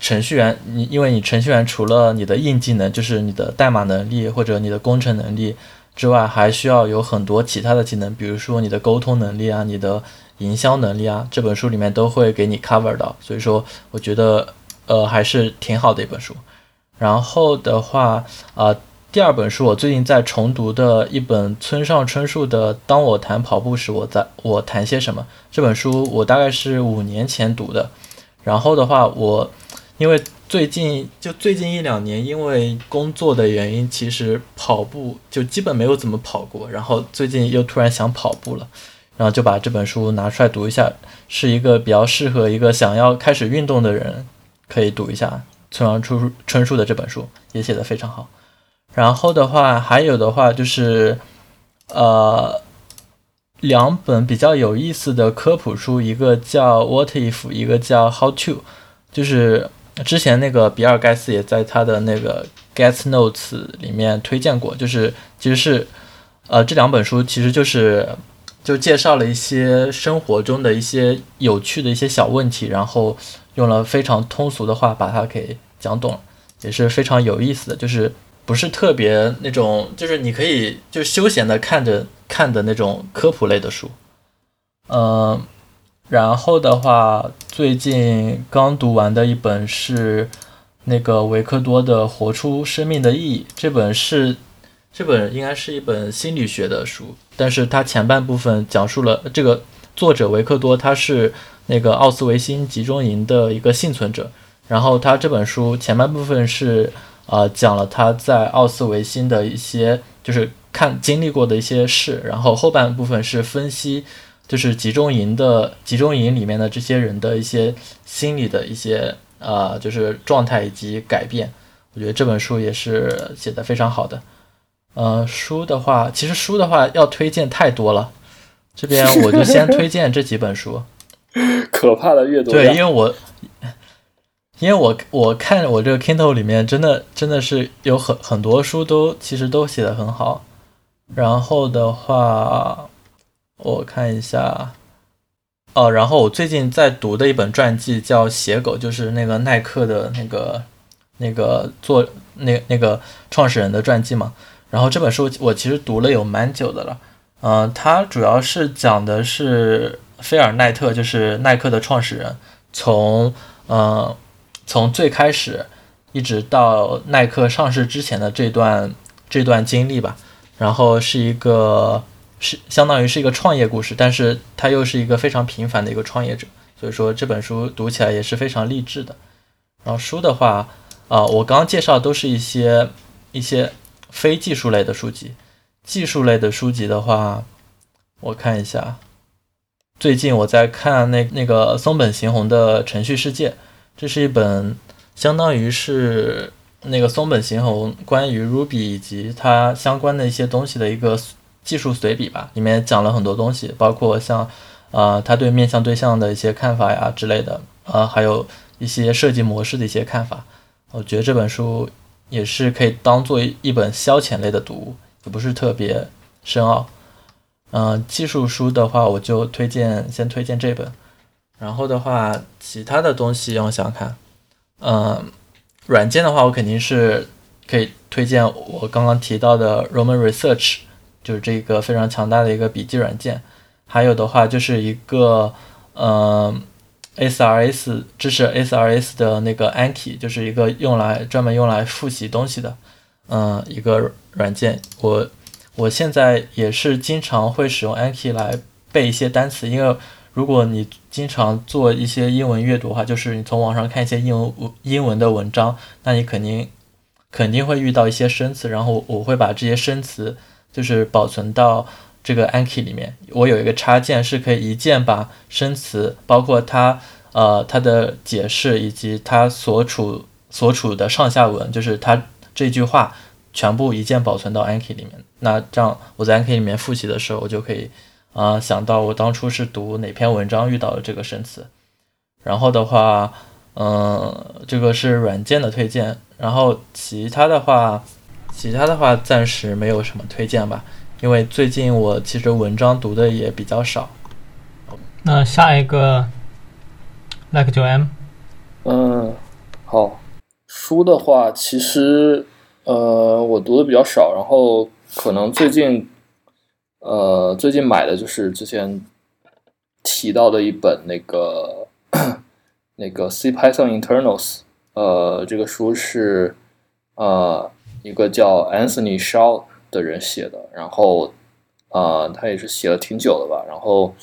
程序员，你因为你程序员除了你的硬技能，就是你的代码能力或者你的工程能力之外，还需要有很多其他的技能，比如说你的沟通能力啊，你的营销能力啊，这本书里面都会给你 cover 到，所以说我觉得呃还是挺好的一本书。然后的话，啊，第二本书我最近在重读的一本村上春树的《当我谈跑步时，我在我谈些什么》这本书，我大概是五年前读的。然后的话，我因为最近就最近一两年，因为工作的原因，其实跑步就基本没有怎么跑过。然后最近又突然想跑步了，然后就把这本书拿出来读一下，是一个比较适合一个想要开始运动的人可以读一下。村上春春树的这本书也写得非常好。然后的话，还有的话就是，呃，两本比较有意思的科普书，一个叫《What If》，一个叫《How to》，就是之前那个比尔盖茨也在他的那个 Get Notes 里面推荐过，就是其实是，呃，这两本书其实就是就介绍了一些生活中的一些有趣的一些小问题，然后用了非常通俗的话把它给讲懂了，也是非常有意思的，就是不是特别那种，就是你可以就休闲的看着看的那种科普类的书。嗯、然后的话，最近刚读完的一本是那个维克多的《活出生命的意义》，这本是这本应该是一本心理学的书，但是它前半部分讲述了这个作者维克多他是那个奥斯维辛集中营的一个幸存者，然后他这本书前半部分是呃讲了他在奥斯维辛的一些就是看经历过的一些事，然后后半部分是分析就是集中营的集中营里面的这些人的一些心理的一些呃就是状态以及改变，我觉得这本书也是写的非常好的。呃，书的话，其实书的话要推荐太多了，这边我就先推荐这几本书。[LAUGHS] 可怕的阅读对，因为我因为我我看我这个 Kindle 里面真的真的是有很很多书都其实都写的很好，然后的话我看一下，哦，然后我最近在读的一本传记叫《写狗》，就是那个耐克的那个那个做那那个创始人的传记嘛。然后这本书我其实读了有蛮久的了，嗯、它主要是讲的是菲尔奈特，就是耐克的创始人，从呃从最开始一直到耐克上市之前的这段这段经历吧。然后是一个是相当于是一个创业故事，但是他又是一个非常平凡的一个创业者，所以说这本书读起来也是非常励志的。然后书的话，啊、我刚刚介绍都是一些一些非技术类的书籍，技术类的书籍的话，我看一下，最近我在看那那个松本行弘的《程序世界》，这是一本相当于是那个松本行弘关于 Ruby 以及它相关的一些东西的一个技术随笔吧，里面讲了很多东西，包括像呃他对面向对象的一些看法呀之类的，呃还有一些设计模式的一些看法。我觉得这本书也是可以当做一本消遣类的读物，也不是特别深奥。嗯、技术书的话，我就推荐先推荐这本。然后的话，其他的东西让我想想看，嗯、软件的话，我肯定是可以推荐我刚刚提到的 Roman Research，就是这个非常强大的一个笔记软件。还有的话，就是一个嗯、SRS 支持 SRS 的那个 Anki，就是一个用来专门用来复习东西的，嗯、一个软件。我我现在也是经常会使用 Anki 来背一些单词，因为如果你经常做一些英文阅读的话，就是你从网上看一些英文英文的文章，那你肯定肯定会遇到一些生词，然后我会把这些生词就是保存到这个 Anki 里面，我有一个插件是可以一键把生词，包括它呃它的解释以及它所处所处的上下文，就是它这句话全部一键保存到 Anki 里面。那这样我在 Anki 里面复习的时候，我就可以啊想到我当初是读哪篇文章遇到了这个生词。然后的话，嗯，这个是软件的推荐。然后其他的话，其他的话暂时没有什么推荐吧，因为最近我其实文章读的也比较少。那下一个，like 九 M，嗯，好，书的话其实呃我读的比较少，然后可能最近呃最近买的就是之前提到的一本那个 [CLEARS THROAT] 那个 C Python Internals。呃，这个书是呃一个叫 Anthony Shaw 的人写的，然后呃他也是写了挺久的吧。然后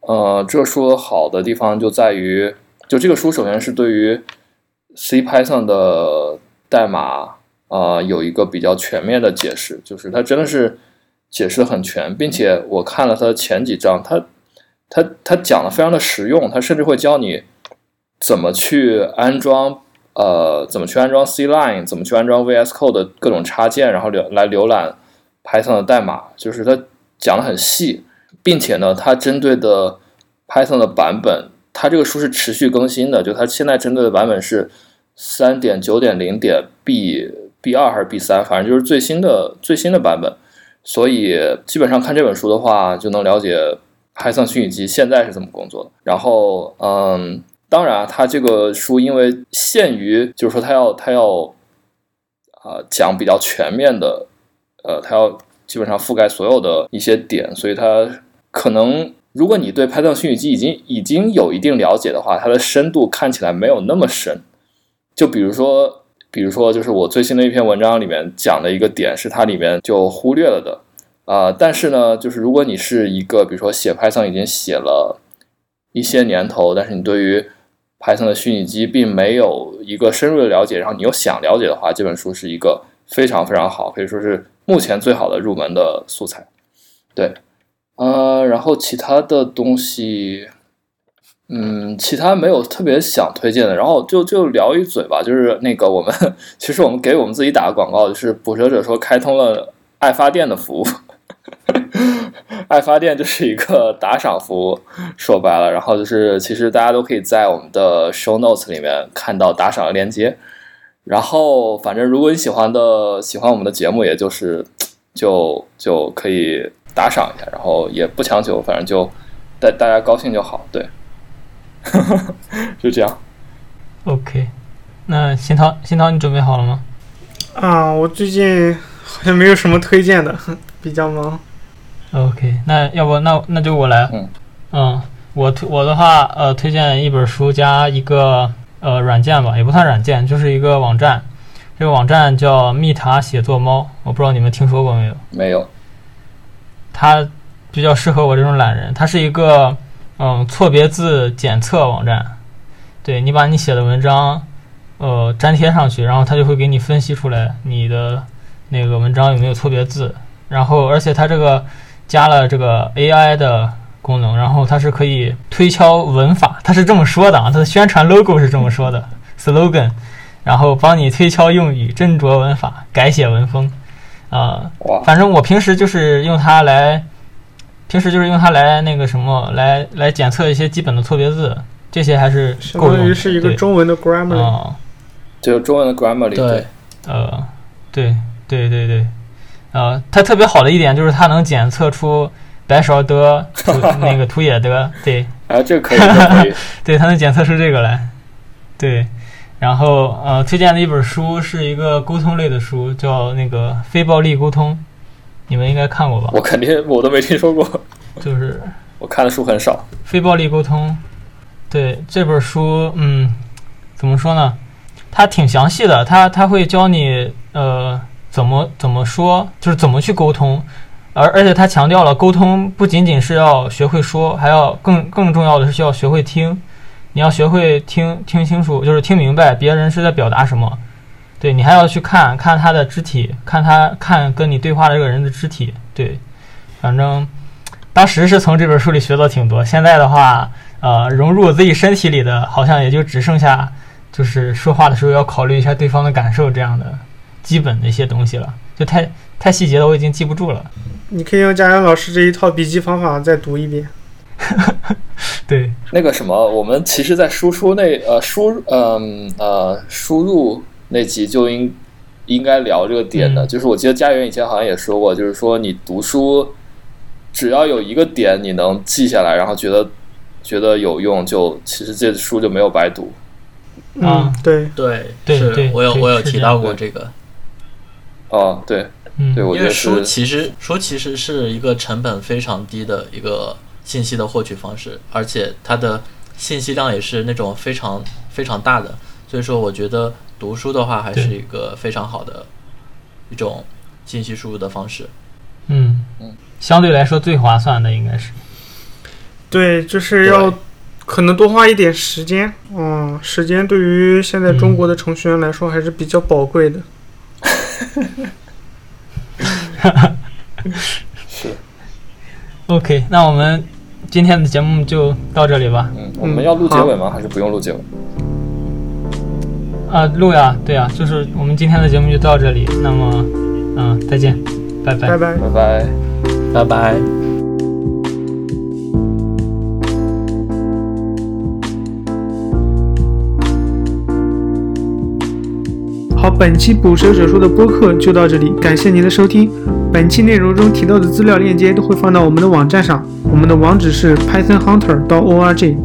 呃这书好的地方就在于，就这个书首先是对于 C Python 的代码啊有一个比较全面的解释，就是它真的是解释的很全，并且我看了它的前几章，它它它讲的非常的实用，它甚至会教你怎么去安装。呃，怎么去安装 C Line？怎么去安装 VS Code 的各种插件？然后浏来浏览 Python 的代码，就是它讲的很细，并且呢，它针对的 Python 的版本，它这个书是持续更新的，就它现在针对的版本是三点九点零点 B B 二还是 B 三，反正就是最新的最新的版本。所以基本上看这本书的话，就能了解 Python 虚拟机现在是怎么工作的。然后，嗯。当然，他这个书因为限于，就是说他要他要啊讲比较全面的，呃，他要基本上覆盖所有的一些点，所以他可能如果你对 Python 虚拟机已经已经有一定了解的话，它的深度看起来没有那么深。就比如说，比如说，就是我最新的一篇文章里面讲的一个点，是它里面就忽略了的啊。但是呢，就是如果你是一个比如说写 Python 已经写了一些年头，但是你对于 Python 的虚拟机并没有一个深入的了解，然后你又想了解的话，这本书是一个非常非常好，可以说是目前最好的入门的素材。对，呃，然后其他的东西，嗯，其他没有特别想推荐的，然后就就聊一嘴吧，就是那个我们其实我们给我们自己打个广告，就是捕蛇者说开通了爱发电的服务。[LAUGHS] 爱发电就是一个打赏服务，说白了，然后就是其实大家都可以在我们的 show notes 里面看到打赏的链接。然后反正如果你喜欢的喜欢我们的节目，也就是 [TSK] 就就可以打赏一下，然后也不强求，反正就大大家高兴就好。对，[LAUGHS] 就这样。OK，那新涛新涛，你准备好了吗？啊，我最近好像没有什么推荐的，[LAUGHS] 比较忙。OK，那要不那那就我来。嗯，嗯，我推我的话，呃，推荐一本书加一个呃软件吧，也不算软件，就是一个网站。这个网站叫蜜塔写作猫，我不知道你们听说过没有？没有。它比较适合我这种懒人，它是一个嗯错别字检测网站。对你把你写的文章呃粘贴上去，然后它就会给你分析出来你的那个文章有没有错别字，然后而且它这个。加了这个 AI 的功能，然后它是可以推敲文法，它是这么说的啊，它的宣传 logo 是这么说的 [LAUGHS] slogan，然后帮你推敲用语、斟酌文法、改写文风，啊，反正我平时就是用它来，平时就是用它来那个什么，来来检测一些基本的错别字，这些还是相当于是一个中文的 Grammarly，啊，就中文的 Grammarly，对，呃，对对对对。呃，它特别好的一点就是它能检测出白勺的 [LAUGHS] 那个土野的，对，啊，这可以，可以，[LAUGHS] 对，它能检测出这个来，对，然后呃，推荐的一本书是一个沟通类的书，叫那个《非暴力沟通》，你们应该看过吧？我肯定我都没听说过，[LAUGHS] 就是我看的书很少，《非暴力沟通》，对这本书，嗯，怎么说呢？它挺详细的，它它会教你呃。怎么怎么说，就是怎么去沟通，而而且他强调了沟通不仅仅是要学会说，还要更更重要的是需要学会听。你要学会听听清楚，就是听明白别人是在表达什么。对你还要去看看他的肢体，看他看跟你对话的这个人的肢体。对，反正当时是从这本书里学到挺多，现在的话，呃，融入自己身体里的，好像也就只剩下就是说话的时候要考虑一下对方的感受这样的基本的一些东西了，就太太细节的我已经记不住了。你可以用佳阳老师这一套笔记方法再读一遍。[LAUGHS] 对，那个什么，我们其实，在输出那呃输嗯呃输入那集就应应该聊这个点的，嗯就是我记得家园以前好像也说过，就是说你读书只要有一个点你能记下来，然后觉得觉得有用，就其实这书就没有白读。啊嗯，对，对，对对对我有我有提到过这个，哦，对嗯，对，我觉得因为书其实书其实是一个成本非常低的一个信息的获取方式，而且它的信息量也是那种非常非常大的，所以说我觉得读书的话还是一个非常好的一种信息输入的方式。嗯嗯，相对来说最划算的应该是，对，就是要可能多花一点时间。嗯，时间对于现在中国的程序员来说还是比较宝贵的。[LAUGHS] 是，OK，那我们今天的节目就到这里吧。嗯，我们要录结尾吗？还是不用录结尾？啊，录呀，对呀，就是我们今天的节目就到这里。那么，嗯，再见，拜拜。拜拜。拜拜。拜拜。本期捕蛇者说的播客就到这里，感谢您的收听。本期内容中提到的资料链接都会放到我们的网站上，我们的网址是 pythonhunter.org。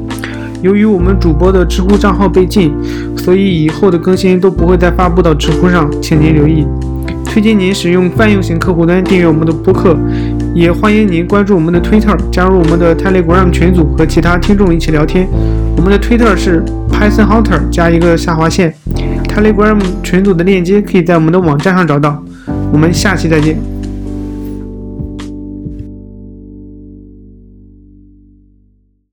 由于我们主播的知乎账号被禁，所以以后的更新都不会再发布到知乎上，请您留意。推荐您使用泛用型客户端订阅我们的播客，也欢迎您关注我们的 Twitter，加入我们的 Telegram 群组和其他听众一起聊天。我们的 Twitter 是 Python Hunter 加一个下划线。Telegram 群组的链接可以在我们的网站上找到。我们下期再见。